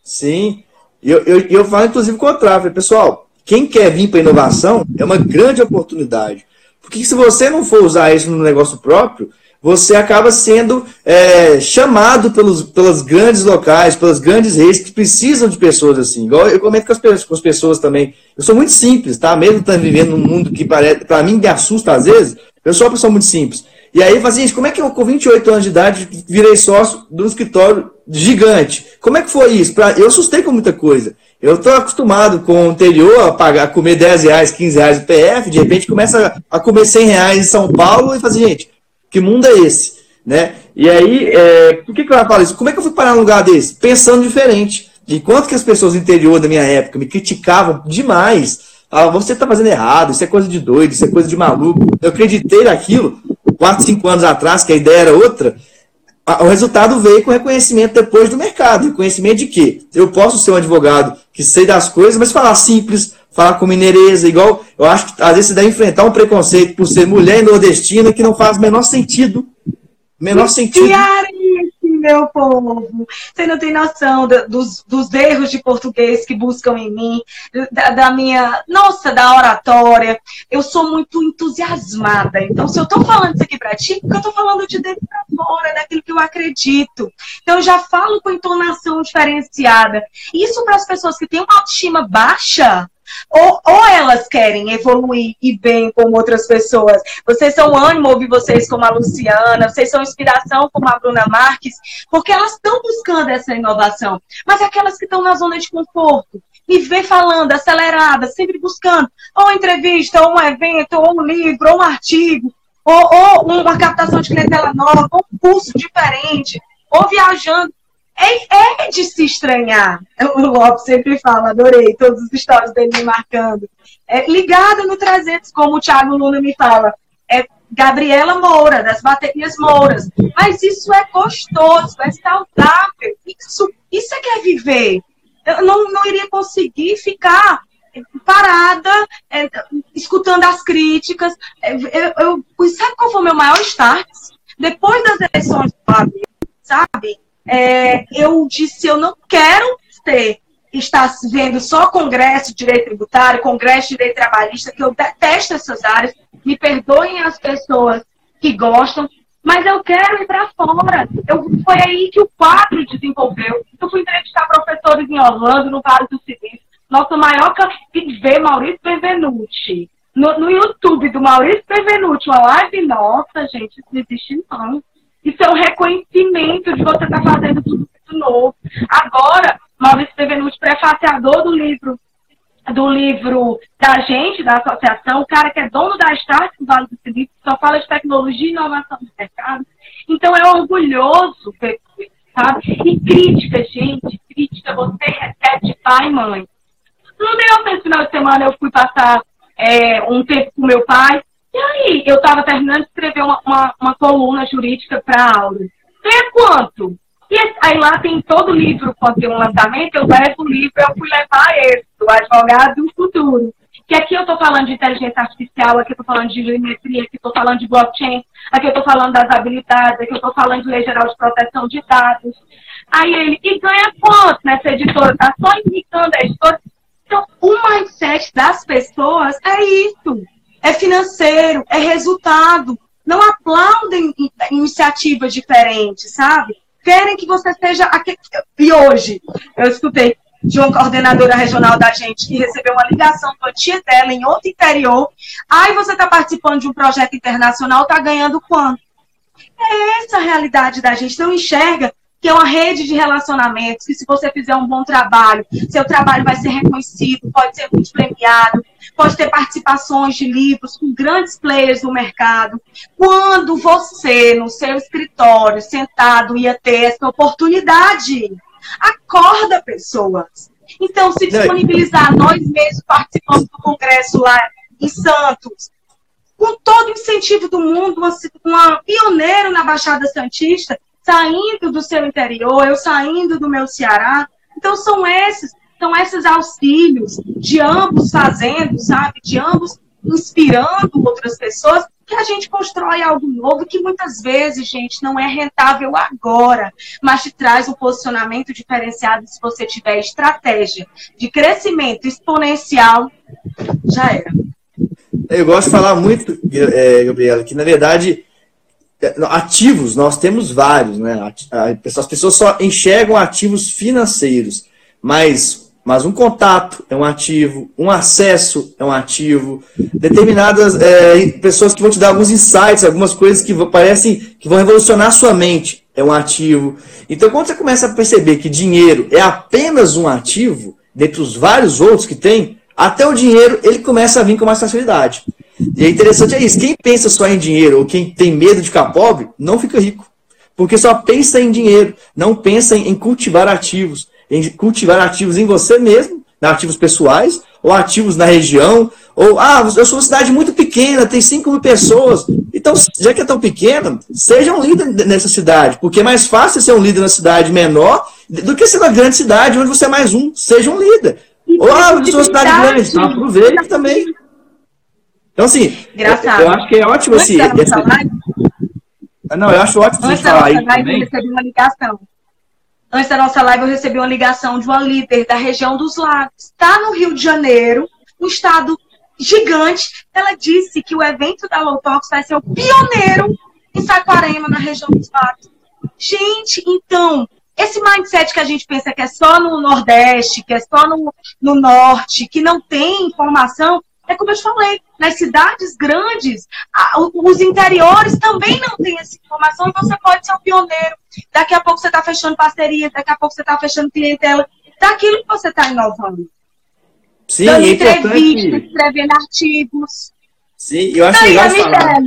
Sim. E eu, eu, eu falo, inclusive, o contrário. Pessoal, quem quer vir para inovação é uma grande oportunidade. Porque se você não for usar isso no negócio próprio, você acaba sendo é, chamado pelos, pelas grandes locais, pelas grandes redes que precisam de pessoas assim. Igual eu comento com as, com as pessoas também. Eu sou muito simples, tá? Mesmo estando vivendo num mundo que para mim me assusta às vezes, eu sou uma pessoa muito simples. E aí, assim, como é que eu, com 28 anos de idade, virei sócio de um escritório gigante? Como é que foi isso? Pra, eu assustei com muita coisa. Eu estou acostumado com o anterior a pagar, a comer 10 reais, 15 reais de PF, de repente começa a comer 100 reais em São Paulo e fala assim, gente, que mundo é esse? Né? E aí, é, por que, que eu falo isso? Como é que eu fui parar num lugar desse? Pensando diferente. Enquanto que as pessoas do interior da minha época me criticavam demais, falavam, você está fazendo errado, isso é coisa de doido, isso é coisa de maluco. Eu acreditei naquilo, 4, 5 anos atrás, que a ideia era outra, o resultado veio com reconhecimento depois do mercado. Reconhecimento de que eu posso ser um advogado que sei das coisas, mas falar simples, falar com mineireza, igual eu acho que às vezes você deve enfrentar um preconceito por ser mulher nordestina que não faz o menor sentido. Menor sentido meu povo. Você não tem noção do, dos, dos erros de português que buscam em mim, da, da, minha, nossa, da oratória. Eu sou muito entusiasmada. Então, se eu tô falando isso aqui para ti, porque eu tô falando de dentro para fora, daquilo que eu acredito. Então, eu já falo com entonação diferenciada. Isso para as pessoas que têm uma autoestima baixa, ou, ou elas querem evoluir e bem como outras pessoas. Vocês são ânimo ouvir vocês como a Luciana, vocês são inspiração como a Bruna Marques, porque elas estão buscando essa inovação. Mas aquelas que estão na zona de conforto, me vê falando, acelerada, sempre buscando, ou entrevista, ou um evento, ou um livro, ou um artigo, ou, ou uma captação de clientela nova, ou um curso diferente, ou viajando é, é de se estranhar. O Lopes sempre fala, adorei todos os stories dele me marcando. É, ligado no 300, como o Thiago Luna me fala. É Gabriela Moura, das baterias Mouras. Mas isso é gostoso, é saudável. Isso, isso é que é viver. Eu não, não iria conseguir ficar parada, é, escutando as críticas. É, eu, eu, sabe qual foi o meu maior start? Depois das eleições do sabe? É, eu disse, eu não quero ter, estar vendo só Congresso de Direito Tributário, Congresso de Direito Trabalhista, que eu detesto essas áreas, me perdoem as pessoas que gostam, mas eu quero ir para fora. Eu, foi aí que o quadro desenvolveu. Eu fui entrevistar professores em Orlando, no Vale do Silício. Nosso maior ver Maurício Benvenuti. No, no, YouTube do Maurício Benvenuti, uma live nossa, gente, isso não existe não. Isso é um reconhecimento de você estar tá fazendo tudo muito novo. Agora, Maurício Bevenuti, prefaciador do livro do livro da gente, da associação, o cara que é dono da Start do Vale do Silício, só fala de tecnologia e inovação no mercado. Então é orgulhoso, sabe? E crítica, gente, crítica, você recebe de pai e mãe. No meu final de semana eu fui passar é, um tempo com meu pai, e aí, eu estava terminando de escrever uma, uma, uma coluna jurídica para a Aura. Ganha quanto? E aí lá tem todo livro, quando tem um lançamento, eu levo o livro, eu fui levar esse, o advogado do futuro. Que aqui eu estou falando de inteligência artificial, aqui eu estou falando de geometria, aqui eu estou falando de blockchain, aqui eu estou falando das habilidades, aqui eu estou falando de lei geral de proteção de dados. Aí ele, e ganha quanto nessa editora? Está só indicando a editora. Então, o mindset das pessoas é isso é financeiro, é resultado. Não aplaudem iniciativas diferentes, sabe? Querem que você seja. E hoje, eu escutei de uma coordenadora regional da gente que recebeu uma ligação do tia dela em outro interior. Aí você está participando de um projeto internacional, está ganhando quanto? É essa a realidade da gente. Não enxerga que é uma rede de relacionamentos, que se você fizer um bom trabalho, seu trabalho vai ser reconhecido, pode ser muito premiado, pode ter participações de livros com grandes players no mercado. Quando você, no seu escritório, sentado, ia ter essa oportunidade, acorda pessoas. Então, se disponibilizar, nós mesmos participamos do congresso lá em Santos, com todo o incentivo do mundo, uma, uma pioneira na Baixada Santista, saindo do seu interior, eu saindo do meu Ceará. Então são esses, são esses auxílios de ambos fazendo, sabe, de ambos inspirando outras pessoas, que a gente constrói algo novo que muitas vezes, gente, não é rentável agora, mas te traz um posicionamento diferenciado se você tiver estratégia de crescimento exponencial, já era. Eu gosto de falar muito, é, Gabriela, que na verdade ativos nós temos vários, né? As pessoas só enxergam ativos financeiros, mas mas um contato é um ativo, um acesso é um ativo, determinadas é, pessoas que vão te dar alguns insights, algumas coisas que parecem que vão revolucionar a sua mente é um ativo. Então, quando você começa a perceber que dinheiro é apenas um ativo, dentre os vários outros que tem, até o dinheiro ele começa a vir com mais facilidade. E é interessante é isso. Quem pensa só em dinheiro ou quem tem medo de ficar pobre, não fica rico. Porque só pensa em dinheiro, não pensa em cultivar ativos, em cultivar ativos em você mesmo, ativos pessoais, ou ativos na região, ou, ah, eu sou uma cidade muito pequena, tem 5 mil pessoas. Então, já que é tão pequena, seja um líder nessa cidade, porque é mais fácil ser um líder na cidade menor do que ser na grande cidade, onde você é mais um. Seja um líder. Ou, ah, eu sou uma cidade grande, então aproveita também. Então, assim, eu, eu, acho que é ótimo assim. Esse... Não, eu acho ótimo você falar aí também. Eu recebi uma ligação. Antes da nossa live, eu recebi uma ligação de uma líder da região dos lagos. Está no Rio de Janeiro, um estado gigante. Ela disse que o evento da Low Talks vai ser o pioneiro em Saquarema, na região dos lagos. Gente, então, esse mindset que a gente pensa que é só no Nordeste, que é só no, no Norte, que não tem informação, é como eu te falei, nas cidades grandes, os interiores também não têm essa informação e você pode ser o pioneiro. Daqui a pouco você está fechando parceria, daqui a pouco você está fechando clientela, daquilo que você está inovando. Sim, Dando é entrevistas, escrevendo artigos. Sim, eu acho legal de falar.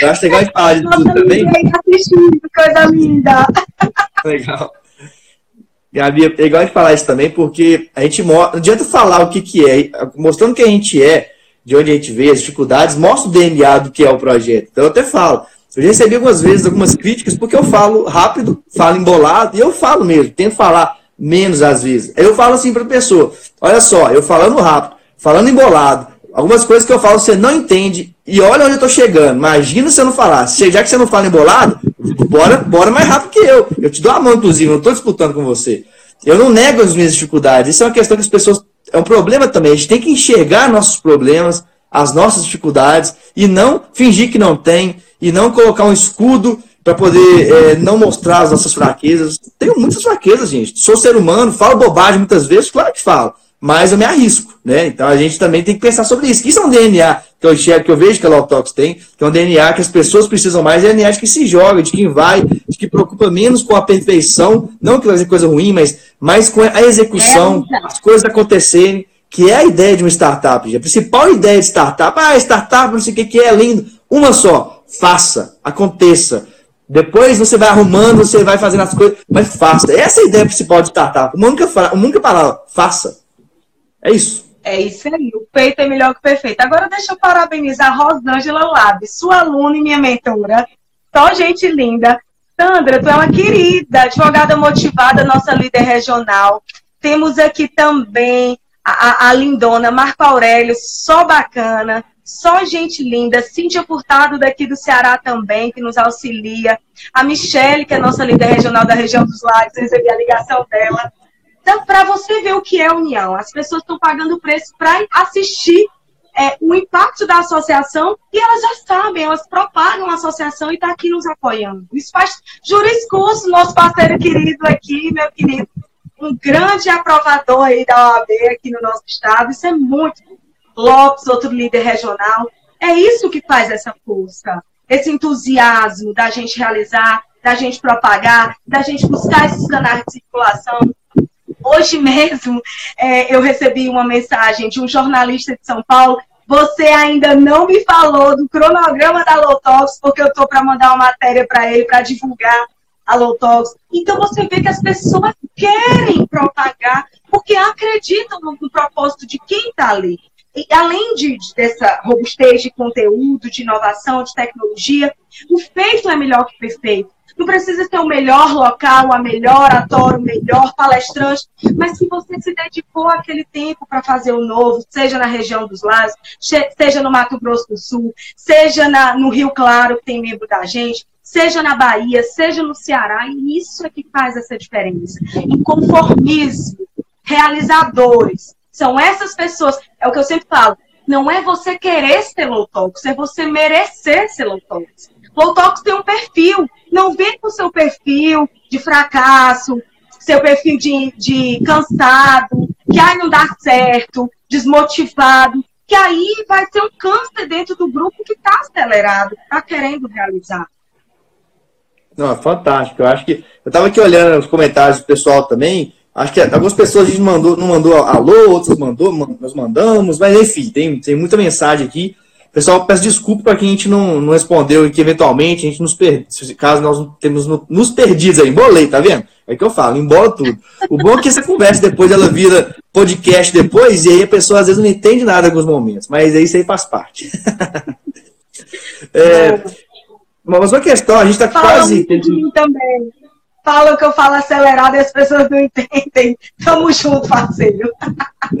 Eu acho legal de falar de tudo também. Assistindo, coisa linda. (laughs) Legal. Gabi, é legal de falar isso também, porque a gente mostra, não adianta falar o que, que é, mostrando que a gente é, de onde a gente vê, as dificuldades, mostra o DNA do que é o projeto. Então eu até falo. Eu já recebi algumas vezes algumas críticas porque eu falo rápido, falo embolado, e eu falo mesmo, tento falar menos às vezes. Eu falo assim para a pessoa: olha só, eu falando rápido, falando embolado, algumas coisas que eu falo você não entende, e olha onde eu estou chegando. Imagina se eu não falasse. Já que você não fala embolado, bora, bora mais rápido que eu. Eu te dou a mão, inclusive, não estou disputando com você. Eu não nego as minhas dificuldades. Isso é uma questão que as pessoas é um problema também. A gente tem que enxergar nossos problemas, as nossas dificuldades, e não fingir que não tem, e não colocar um escudo para poder é, não mostrar as nossas fraquezas. Tenho muitas fraquezas, gente. Sou ser humano, falo bobagem muitas vezes, claro que falo, mas eu me arrisco, né? Então a gente também tem que pensar sobre isso. Isso é um DNA que eu enxergo, que eu vejo que a Lotox tem, que é um DNA que as pessoas precisam mais, é DNA de que se joga, de quem vai, de que preocupa menos com a perfeição, não que vai ser coisa ruim, mas mais com a execução, é, as coisas acontecerem, que é a ideia de uma startup. A principal ideia de startup, ah, startup, não sei o que, que é lindo. Uma só, faça, aconteça. Depois você vai arrumando, você vai fazendo as coisas, mas faça. Essa é a ideia principal de startup. Uma única, uma única palavra, faça. É isso. É isso aí, o feito é melhor que o perfeito. Agora deixa eu parabenizar a Rosângela Lab, sua aluna e minha mentora. Só gente linda. Sandra, tu é uma querida, advogada motivada, nossa líder regional. Temos aqui também a, a, a lindona Marco Aurélio, só bacana, só gente linda. Cíntia Furtado daqui do Ceará também, que nos auxilia. A Michele, que é nossa líder regional da região dos lagos, recebi a ligação dela. Então, para você ver o que é união, as pessoas estão pagando preço para assistir é, o impacto da associação e elas já sabem, elas propagam a associação e está aqui nos apoiando. Isso faz Juriscurso, nosso parceiro querido aqui, meu querido, um grande aprovador aí da OAB aqui no nosso estado. Isso é muito. Lopes, outro líder regional. É isso que faz essa força, esse entusiasmo da gente realizar, da gente propagar, da gente buscar esses canais de circulação Hoje mesmo é, eu recebi uma mensagem de um jornalista de São Paulo. Você ainda não me falou do cronograma da Lotox, porque eu estou para mandar uma matéria para ele para divulgar a Lotox. Então você vê que as pessoas querem propagar, porque acreditam no, no propósito de quem está ali. E, além de, dessa robustez de conteúdo, de inovação, de tecnologia, o feito é melhor que o perfeito. Não precisa ser o melhor local, a melhor ator, o melhor palestrante, mas se você se dedicou aquele tempo para fazer o novo, seja na região dos lagos, seja no Mato Grosso do Sul, seja na, no Rio Claro, que tem membro da gente, seja na Bahia, seja no Ceará, e isso é que faz essa diferença. Inconformismo, realizadores, são essas pessoas, é o que eu sempre falo, não é você querer ser low é você merecer ser low. Talks tem um perfil, não vem com seu perfil de fracasso, seu perfil de, de cansado, que aí não dá certo, desmotivado, que aí vai ter um câncer dentro do grupo que está acelerado, está querendo realizar. Não, é fantástico. Eu acho que. Eu estava aqui olhando os comentários do pessoal também. Acho que algumas pessoas a gente mandou, não mandou alô, outras mandou, nós mandamos, mas enfim, tem, tem muita mensagem aqui. Pessoal, peço desculpa para quem a gente não, não respondeu e que eventualmente a gente nos perde, caso nós temos nos perdidos aí, embolei, tá vendo? É que eu falo, embola tudo. O bom é que essa conversa depois ela vira podcast depois e aí a pessoa às vezes não entende nada em alguns momentos, mas isso aí faz parte. (laughs) é, mas uma questão, a gente está quase. mim também. Falam que eu falo acelerado e as pessoas não (laughs) entendem. Tamo junto, parceiro.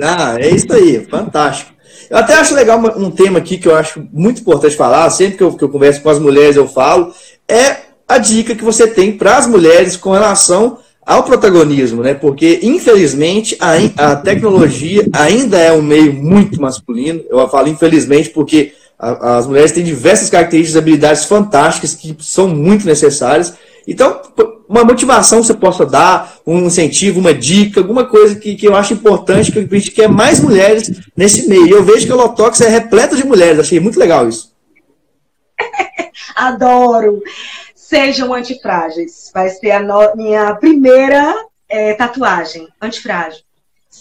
Ah, é isso aí, fantástico. Eu até acho legal um tema aqui que eu acho muito importante falar, sempre que eu, que eu converso com as mulheres eu falo, é a dica que você tem para as mulheres com relação ao protagonismo, né? Porque, infelizmente, a, a tecnologia ainda é um meio muito masculino. Eu falo infelizmente porque a, as mulheres têm diversas características e habilidades fantásticas que são muito necessárias. Então, uma motivação você possa dar, um incentivo, uma dica, alguma coisa que, que eu acho importante, que a gente quer mais mulheres nesse meio. Eu vejo que a Lotox é repleta de mulheres, achei muito legal isso. (laughs) Adoro! Sejam antifrágeis. Vai ser a no... minha primeira é, tatuagem, antifrágil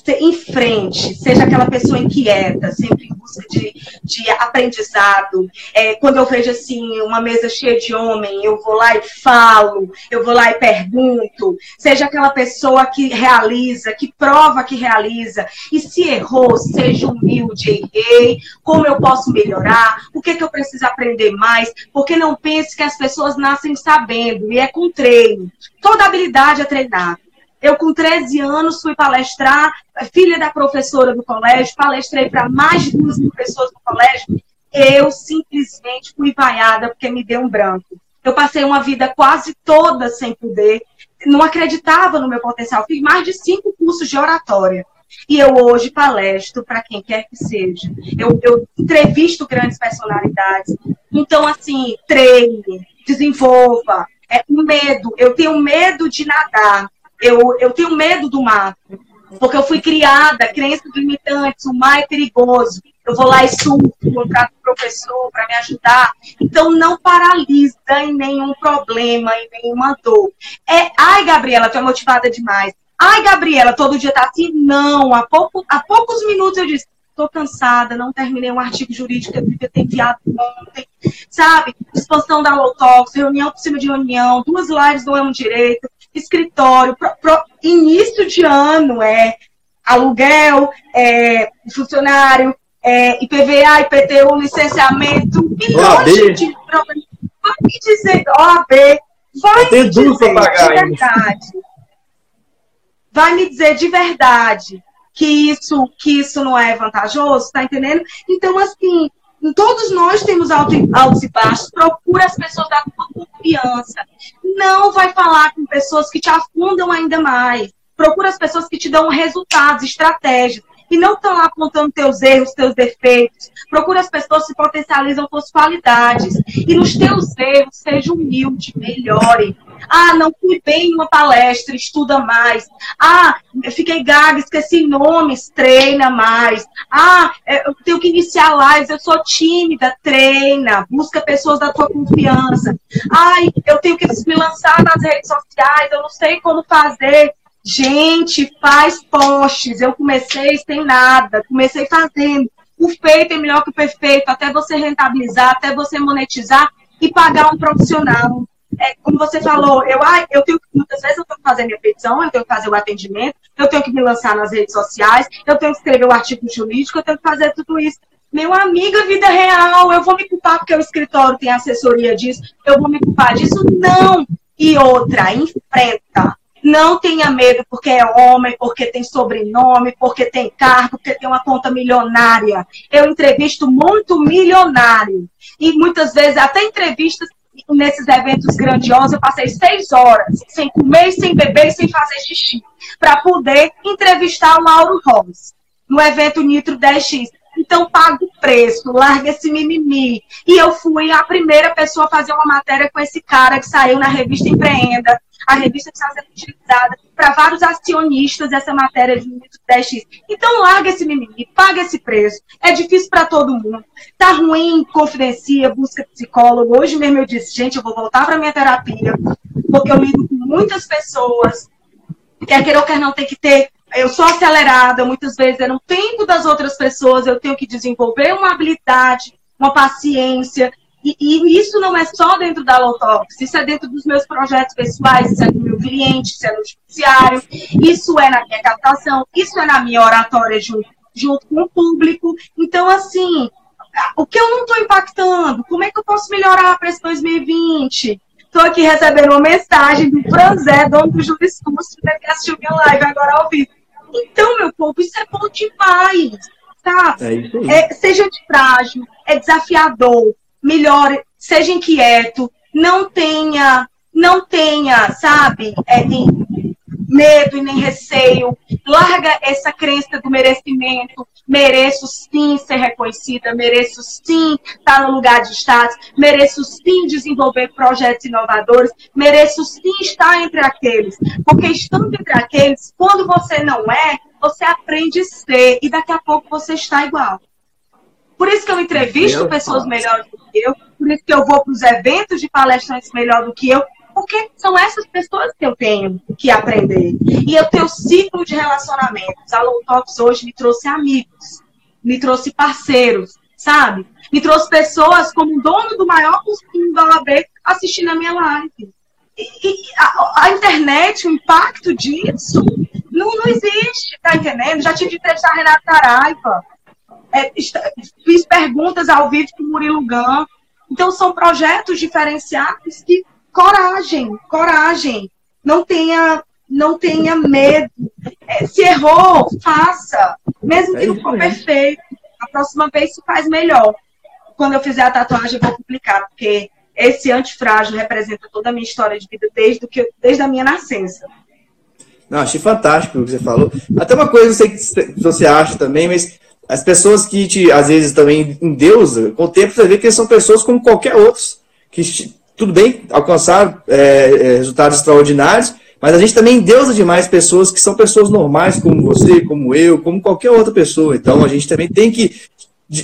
em frente, seja aquela pessoa inquieta, sempre em busca de, de aprendizado. É, quando eu vejo assim uma mesa cheia de homem, eu vou lá e falo, eu vou lá e pergunto. Seja aquela pessoa que realiza, que prova que realiza. E se errou, seja humilde, errei. Como eu posso melhorar? O que, que eu preciso aprender mais? Porque não pense que as pessoas nascem sabendo, e é com treino. Toda habilidade é treinada. Eu, com 13 anos, fui palestrar, filha da professora do colégio, palestrei para mais de duas mil pessoas no colégio. Eu simplesmente fui vaiada porque me deu um branco. Eu passei uma vida quase toda sem poder, não acreditava no meu potencial. Fiz mais de cinco cursos de oratória. E eu hoje palestro para quem quer que seja. Eu, eu entrevisto grandes personalidades. Então, assim, treine, desenvolva. É, um medo. Eu tenho medo de nadar eu, eu tenho medo do mato, porque eu fui criada, crenças limitantes, o mar é perigoso. Eu vou lá e surfo, contrato um professor para me ajudar. Então, não paralisa em nenhum problema, em nenhuma dor. É, ai, Gabriela, tu é motivada demais. Ai, Gabriela, todo dia tá assim? Não. Há, pouco, há poucos minutos eu disse, tô cansada, não terminei um artigo jurídico que eu devia ter enviado ontem. Sabe? Expansão da Lotox, reunião por cima de reunião, duas lives do Amo Direito escritório, pro, pro, início de ano, é aluguel, é, funcionário, é, IPVA, IPTU, licenciamento, milhões de problemas. Vai me dizer, OAB, vai me dizer de verdade. Vai me dizer de verdade que isso, que isso não é vantajoso, tá entendendo? Então, assim, todos nós temos altos e baixos, procura as pessoas da tua confiança. Não vai falar com pessoas que te afundam ainda mais. Procura as pessoas que te dão resultados, estratégias e não estão lá apontando teus erros, teus defeitos. Procura as pessoas que potencializam suas qualidades. E nos teus erros, seja humilde, melhore. Ah, não fui bem em uma palestra, estuda mais. Ah, fiquei gaga, esqueci nomes, treina mais. Ah, é, eu tenho que iniciar lives, eu sou tímida, treina, busca pessoas da tua confiança. Ai, eu tenho que me lançar nas redes sociais, eu não sei como fazer. Gente, faz posts. Eu comecei sem nada, comecei fazendo. O feito é melhor que o perfeito, até você rentabilizar, até você monetizar e pagar um profissional. É, como você falou, eu, ah, eu tenho muitas vezes eu tenho que fazer minha petição, eu tenho que fazer o atendimento, eu tenho que me lançar nas redes sociais, eu tenho que escrever o artigo jurídico, eu tenho que fazer tudo isso. Meu amigo, vida real, eu vou me culpar porque o escritório tem assessoria disso, eu vou me culpar disso? Não! E outra, enfrenta. Não tenha medo porque é homem, porque tem sobrenome, porque tem cargo, porque tem uma conta milionária. Eu entrevisto muito milionário. E muitas vezes, até entrevistas nesses eventos grandiosos, eu passei seis horas sem comer, sem beber, sem fazer xixi, para poder entrevistar o Mauro Ramos no evento Nitro 10X. Então paga o preço, larga esse mimimi. E eu fui a primeira pessoa a fazer uma matéria com esse cara que saiu na revista Empreenda. A revista está sendo utilizada para vários acionistas essa matéria de 10x. Então larga esse mimimi, paga esse preço. É difícil para todo mundo. Tá ruim, confidencia, busca psicólogo. Hoje mesmo eu disse, gente, eu vou voltar para minha terapia, porque eu lido com muitas pessoas. Quer queira ou quer não, tem que ter eu sou acelerada, muitas vezes é no tempo das outras pessoas, eu tenho que desenvolver uma habilidade, uma paciência, e, e, isso não é só dentro da Lotox, isso é dentro dos meus projetos pessoais, isso é do meu cliente, isso é no judiciário, isso é na minha captação, isso é na minha oratória junto, junto com o público. Então, assim, o que eu não estou impactando? Como é que eu posso melhorar para esse 2020? Estou aqui recebendo uma mensagem do Franzé, dono do Juriscurso, né, que assistiu minha live agora ao vivo. Então, meu povo, isso é bom demais, sabe? É, é seja de frágil, é desafiador, melhore, seja inquieto, não tenha, não tenha, sabe, é, medo e nem receio. Larga essa crença do merecimento. Mereço sim ser reconhecida, mereço sim estar no lugar de status, mereço sim desenvolver projetos inovadores, mereço sim estar entre aqueles. Porque estando entre aqueles, quando você não é, você aprende a ser e daqui a pouco você está igual. Por isso que eu entrevisto pessoas melhores do que eu, por isso que eu vou para os eventos de palestrantes melhor do que eu, porque são essas pessoas que eu tenho que aprender. E eu tenho ciclo de relacionamentos. A Low Talks hoje me trouxe amigos, me trouxe parceiros, sabe? Me trouxe pessoas como dono do maior cursinho da OAB assistindo a minha live. E, e a, a, internet, o impacto disso, não, não existe, tá entendendo? Já tive de entrevistar a Renata Taraiva, é, fiz perguntas ao vivo com o Murilo Gun. Então, são projetos diferenciados que coragem, coragem. Não tenha, não tenha medo. É, se errou, faça. Mesmo que é não for perfeito. A próxima vez se faz melhor. Quando eu fizer a tatuagem, eu vou publicar, porque esse antifrágil representa toda a minha história de vida desde, que, desde a minha nascença. Não, achei fantástico o que você falou. Até uma coisa, não sei que você acha também, mas as pessoas que te, às vezes também endeusa, com o tempo você vê que são pessoas como qualquer outros, que tudo bem, alcançar é, é, resultados extraordinários, mas a gente também deusa demais pessoas que são pessoas normais, como você, como eu, como qualquer outra pessoa. Então a gente também tem que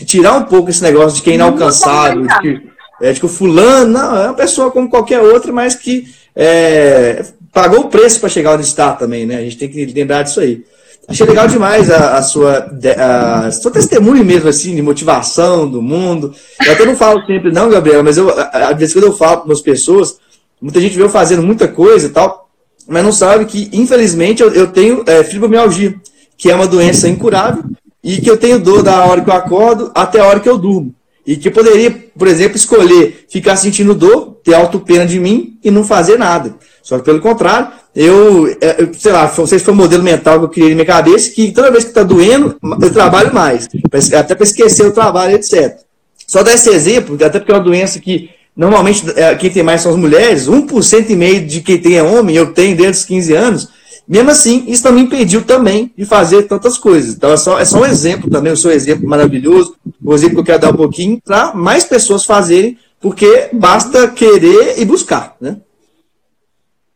tirar um pouco esse negócio de que é inalcançável, de que, é, de que o fulano não, é uma pessoa como qualquer outra, mas que é, pagou o preço para chegar onde está também, né? A gente tem que lembrar disso aí. Achei legal demais a, a sua, a, sua testemunho mesmo, assim, de motivação do mundo. Eu até não falo sempre, não, Gabriel, mas eu, às vezes quando eu falo com as pessoas, muita gente vê eu fazendo muita coisa e tal, mas não sabe que, infelizmente, eu, eu tenho é, fibromialgia, que é uma doença incurável, e que eu tenho dor da hora que eu acordo até a hora que eu durmo. E que poderia, por exemplo, escolher ficar sentindo dor, ter auto-pena de mim e não fazer nada. Só que pelo contrário, eu, é, sei lá, não sei se foi um modelo mental que eu criei na minha cabeça, que toda vez que está doendo, eu trabalho mais. Até para esquecer o trabalho, etc. Só dar esse exemplo, até porque é uma doença que normalmente é, quem tem mais são as mulheres, 1% e meio de quem tem é homem, eu tenho desde os 15 anos. Mesmo assim, isso também impediu também de fazer tantas coisas. Então é só, é só um exemplo também, o seu exemplo maravilhoso, o exemplo que eu quero dar um pouquinho, para mais pessoas fazerem, porque basta querer e buscar, né?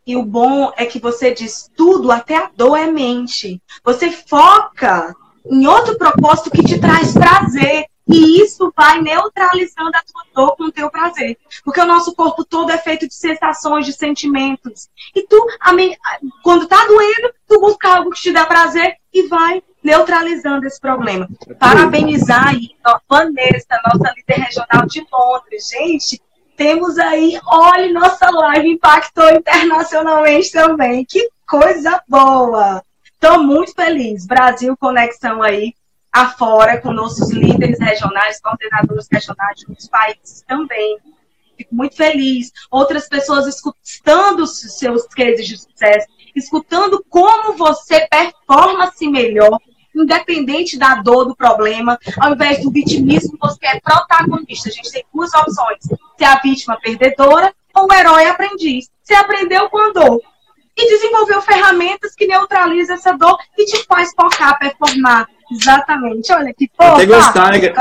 E o bom é que você diz tudo, até a dor é mente. Você foca em outro propósito que te traz prazer. E isso vai neutralizando a tua dor com o teu prazer. Porque o nosso corpo todo é feito de sensações, de sentimentos. E tu, quando tá doendo, tu busca algo que te dá prazer e vai neutralizando esse problema. Parabenizar aí a Vanessa, nossa líder regional de Londres. Gente, temos aí, olha, nossa live impactou internacionalmente também. Que coisa boa! Estou muito feliz. Brasil Conexão aí afora com nossos líderes regionais, coordenadores regionais de outros países também. Fico muito feliz. Outras pessoas escutando seus cases de sucesso, escutando como você performa-se melhor, independente da dor do problema, ao invés do vitimismo, você é protagonista. A gente tem duas opções: ser a vítima perdedora ou o herói aprendiz. Você aprendeu com a dor e desenvolveu ferramentas que neutralizam essa dor e te faz focar, performar, Exatamente. Olha que pô. Até gostar, né?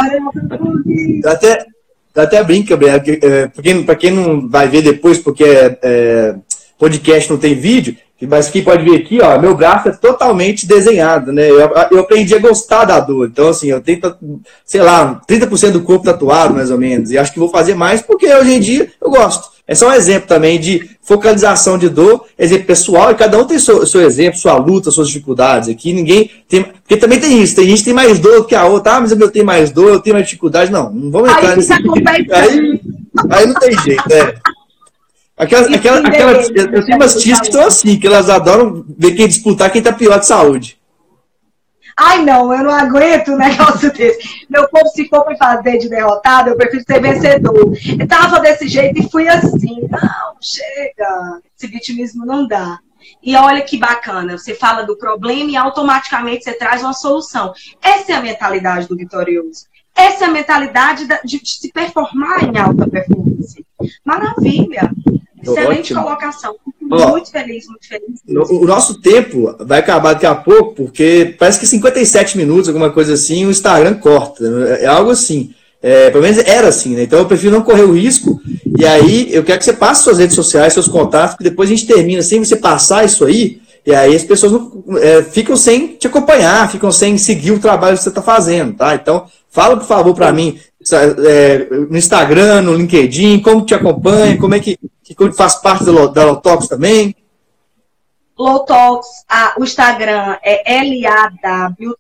Até, até brinca, Gabriel. É, pra quem, pra quem não vai ver depois, porque é, é, podcast não tem vídeo, mas quem pode ver aqui, ó, meu braço é totalmente desenhado, né? Eu, eu aprendi a gostar da dor. Então, assim, eu tenho, sei lá, 30% do corpo tatuado, mais ou menos. E acho que vou fazer mais porque hoje em dia eu gosto. É só um exemplo também de focalização de dor, exemplo pessoal, e cada um tem seu, seu exemplo, sua luta, suas dificuldades aqui. Ninguém tem. Porque também tem isso, tem gente que tem mais dor que a outra, ah, mas eu tenho mais dor, eu tenho mais dificuldade. Não, não vamos entrar aí, nesse. (laughs) Aí, aí não tem jeito, é. Aquelas, aquelas, aquelas, eu tenho umas tias que estão assim, que elas adoram ver quem disputar quem tá pior de saúde. Ai, não, eu não aguento um (laughs) negócio desse. Meu povo, se for me fazer de derrotado, eu prefiro ser vencedor. Eu tava desse jeito e fui assim. Não, chega. Esse vitimismo não dá. E olha que bacana, você fala do problema e automaticamente você traz uma solução. Essa é a mentalidade do vitorioso. Essa é a mentalidade de se performar em alta performance. Maravilha! Excelente Ótimo. colocação. muito feliz, muito feliz. O nosso tempo vai acabar daqui a pouco, porque parece que 57 minutos, alguma coisa assim, o Instagram corta. É algo assim. É, pelo menos era assim, né? Então eu prefiro não correr o risco. E aí eu quero que você passe suas redes sociais, seus contatos, que depois a gente termina sem você passar isso aí. E aí as pessoas não, é, ficam sem te acompanhar, ficam sem seguir o trabalho que você está fazendo, tá? Então, fala, por favor, para mim, é, no Instagram, no LinkedIn, como te acompanha, como é que, que faz parte da, Lotox também. Lotox, ah, o Instagram é L-A-W-T-K-S,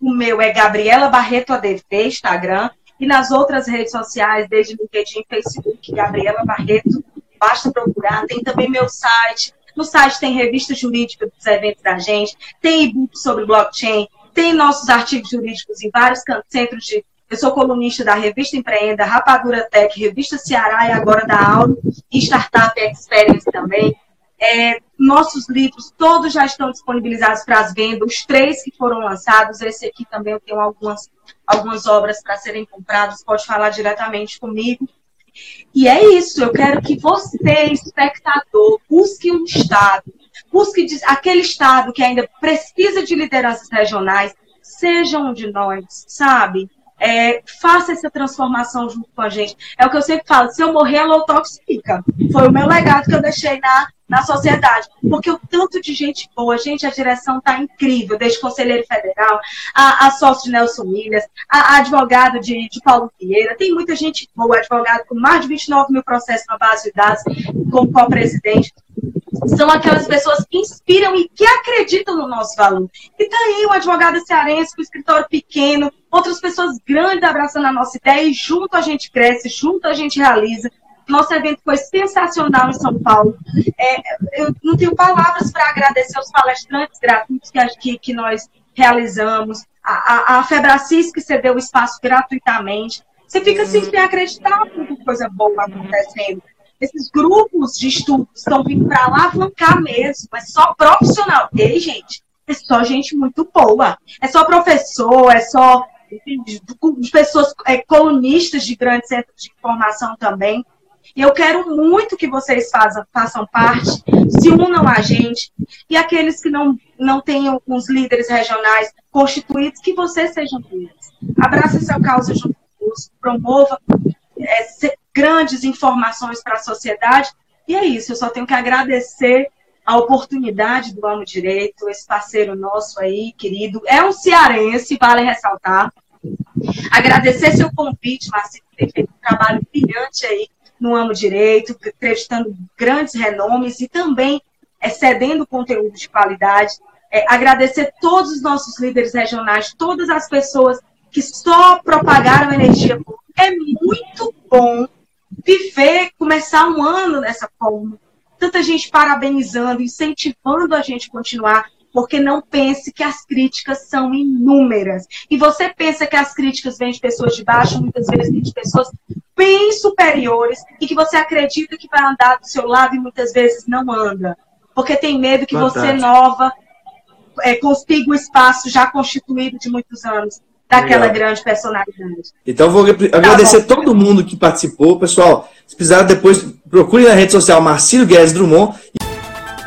o meu é Gabriela Barreto ADV, Instagram, e nas outras redes sociais, desde LinkedIn, Facebook, Gabriela Barreto, basta procurar. Tem também meu site. No site tem revista jurídica dos eventos da gente, tem e-book sobre blockchain, tem nossos artigos jurídicos em vários centros de eu sou colunista da Revista Empreenda, Rapadura Tech, Revista Ceará e agora da Auro e Startup Experience também. É, nossos livros todos já estão disponibilizados para as vendas, os três que foram lançados. Esse aqui também eu tenho algumas, algumas obras para serem compradas, pode falar diretamente comigo. E é isso, eu quero que você, espectador, busque um Estado, busque aquele Estado que ainda precisa de lideranças regionais, seja um de nós, sabe? É, faça essa transformação junto com a gente. É o que eu sempre falo, se eu morrer, a Lotox fica. Foi o meu legado que eu deixei na, na sociedade. Porque o tanto de gente boa, gente, a direção está incrível, desde conselheiro federal, a, a sócio de Nelson Milhas, a, a advogado de, de Paulo Vieira, tem muita gente boa, advogado com mais de 29 mil processos na base de dados, como co-presidente são aquelas pessoas que inspiram e que acreditam no nosso valor. E tá aí um advogado cearense com escritório pequeno, outras pessoas grandes abraçando a nossa ideia e junto a gente cresce, junto a gente realiza. Nosso evento foi sensacional em São Paulo. É, eu não tenho palavras para agradecer os palestrantes gratuitos que, que, nós realizamos, a, a, a Febracis que cedeu o espaço gratuitamente. Você fica assim, sem acreditar coisa boa acontecendo esses grupos de estudos estão vindo para alavancar mesmo, é só profissional. Ei, gente, é só gente muito boa. É só professor, é só pessoas é, colunistas de grandes centros de informação também. E eu quero muito que vocês façam, façam parte, se unam a gente. E aqueles que não, não tenham os líderes regionais constituídos, que vocês sejam eles. Abraça essa causa junto promova é, grandes informações para a sociedade. E é isso, eu só tenho que agradecer a oportunidade do Amo Direito, esse parceiro nosso aí, querido. É um cearense, vale ressaltar. Agradecer seu convite, Marcelo, por ter feito um trabalho brilhante aí no Amo Direito, acreditando grandes renomes e também excedendo conteúdo de qualidade. É, agradecer todos os nossos líderes regionais, todas as pessoas que só propagaram energia pública. É muito bom viver, começar um ano dessa forma. Tanta gente parabenizando, incentivando a gente a continuar, porque não pense que as críticas são inúmeras. E você pensa que as críticas vêm de pessoas de baixo, muitas vezes vêm de pessoas bem superiores, e que você acredita que vai andar do seu lado e muitas vezes não anda. Porque tem medo que Fantástico. você nova é, consiga o espaço já constituído de muitos anos daquela Legal. grande personalidade. Então, vou agradecer tá todo mundo que participou. Pessoal, se precisar, depois procure na rede social Marcílio Guedes Drummond.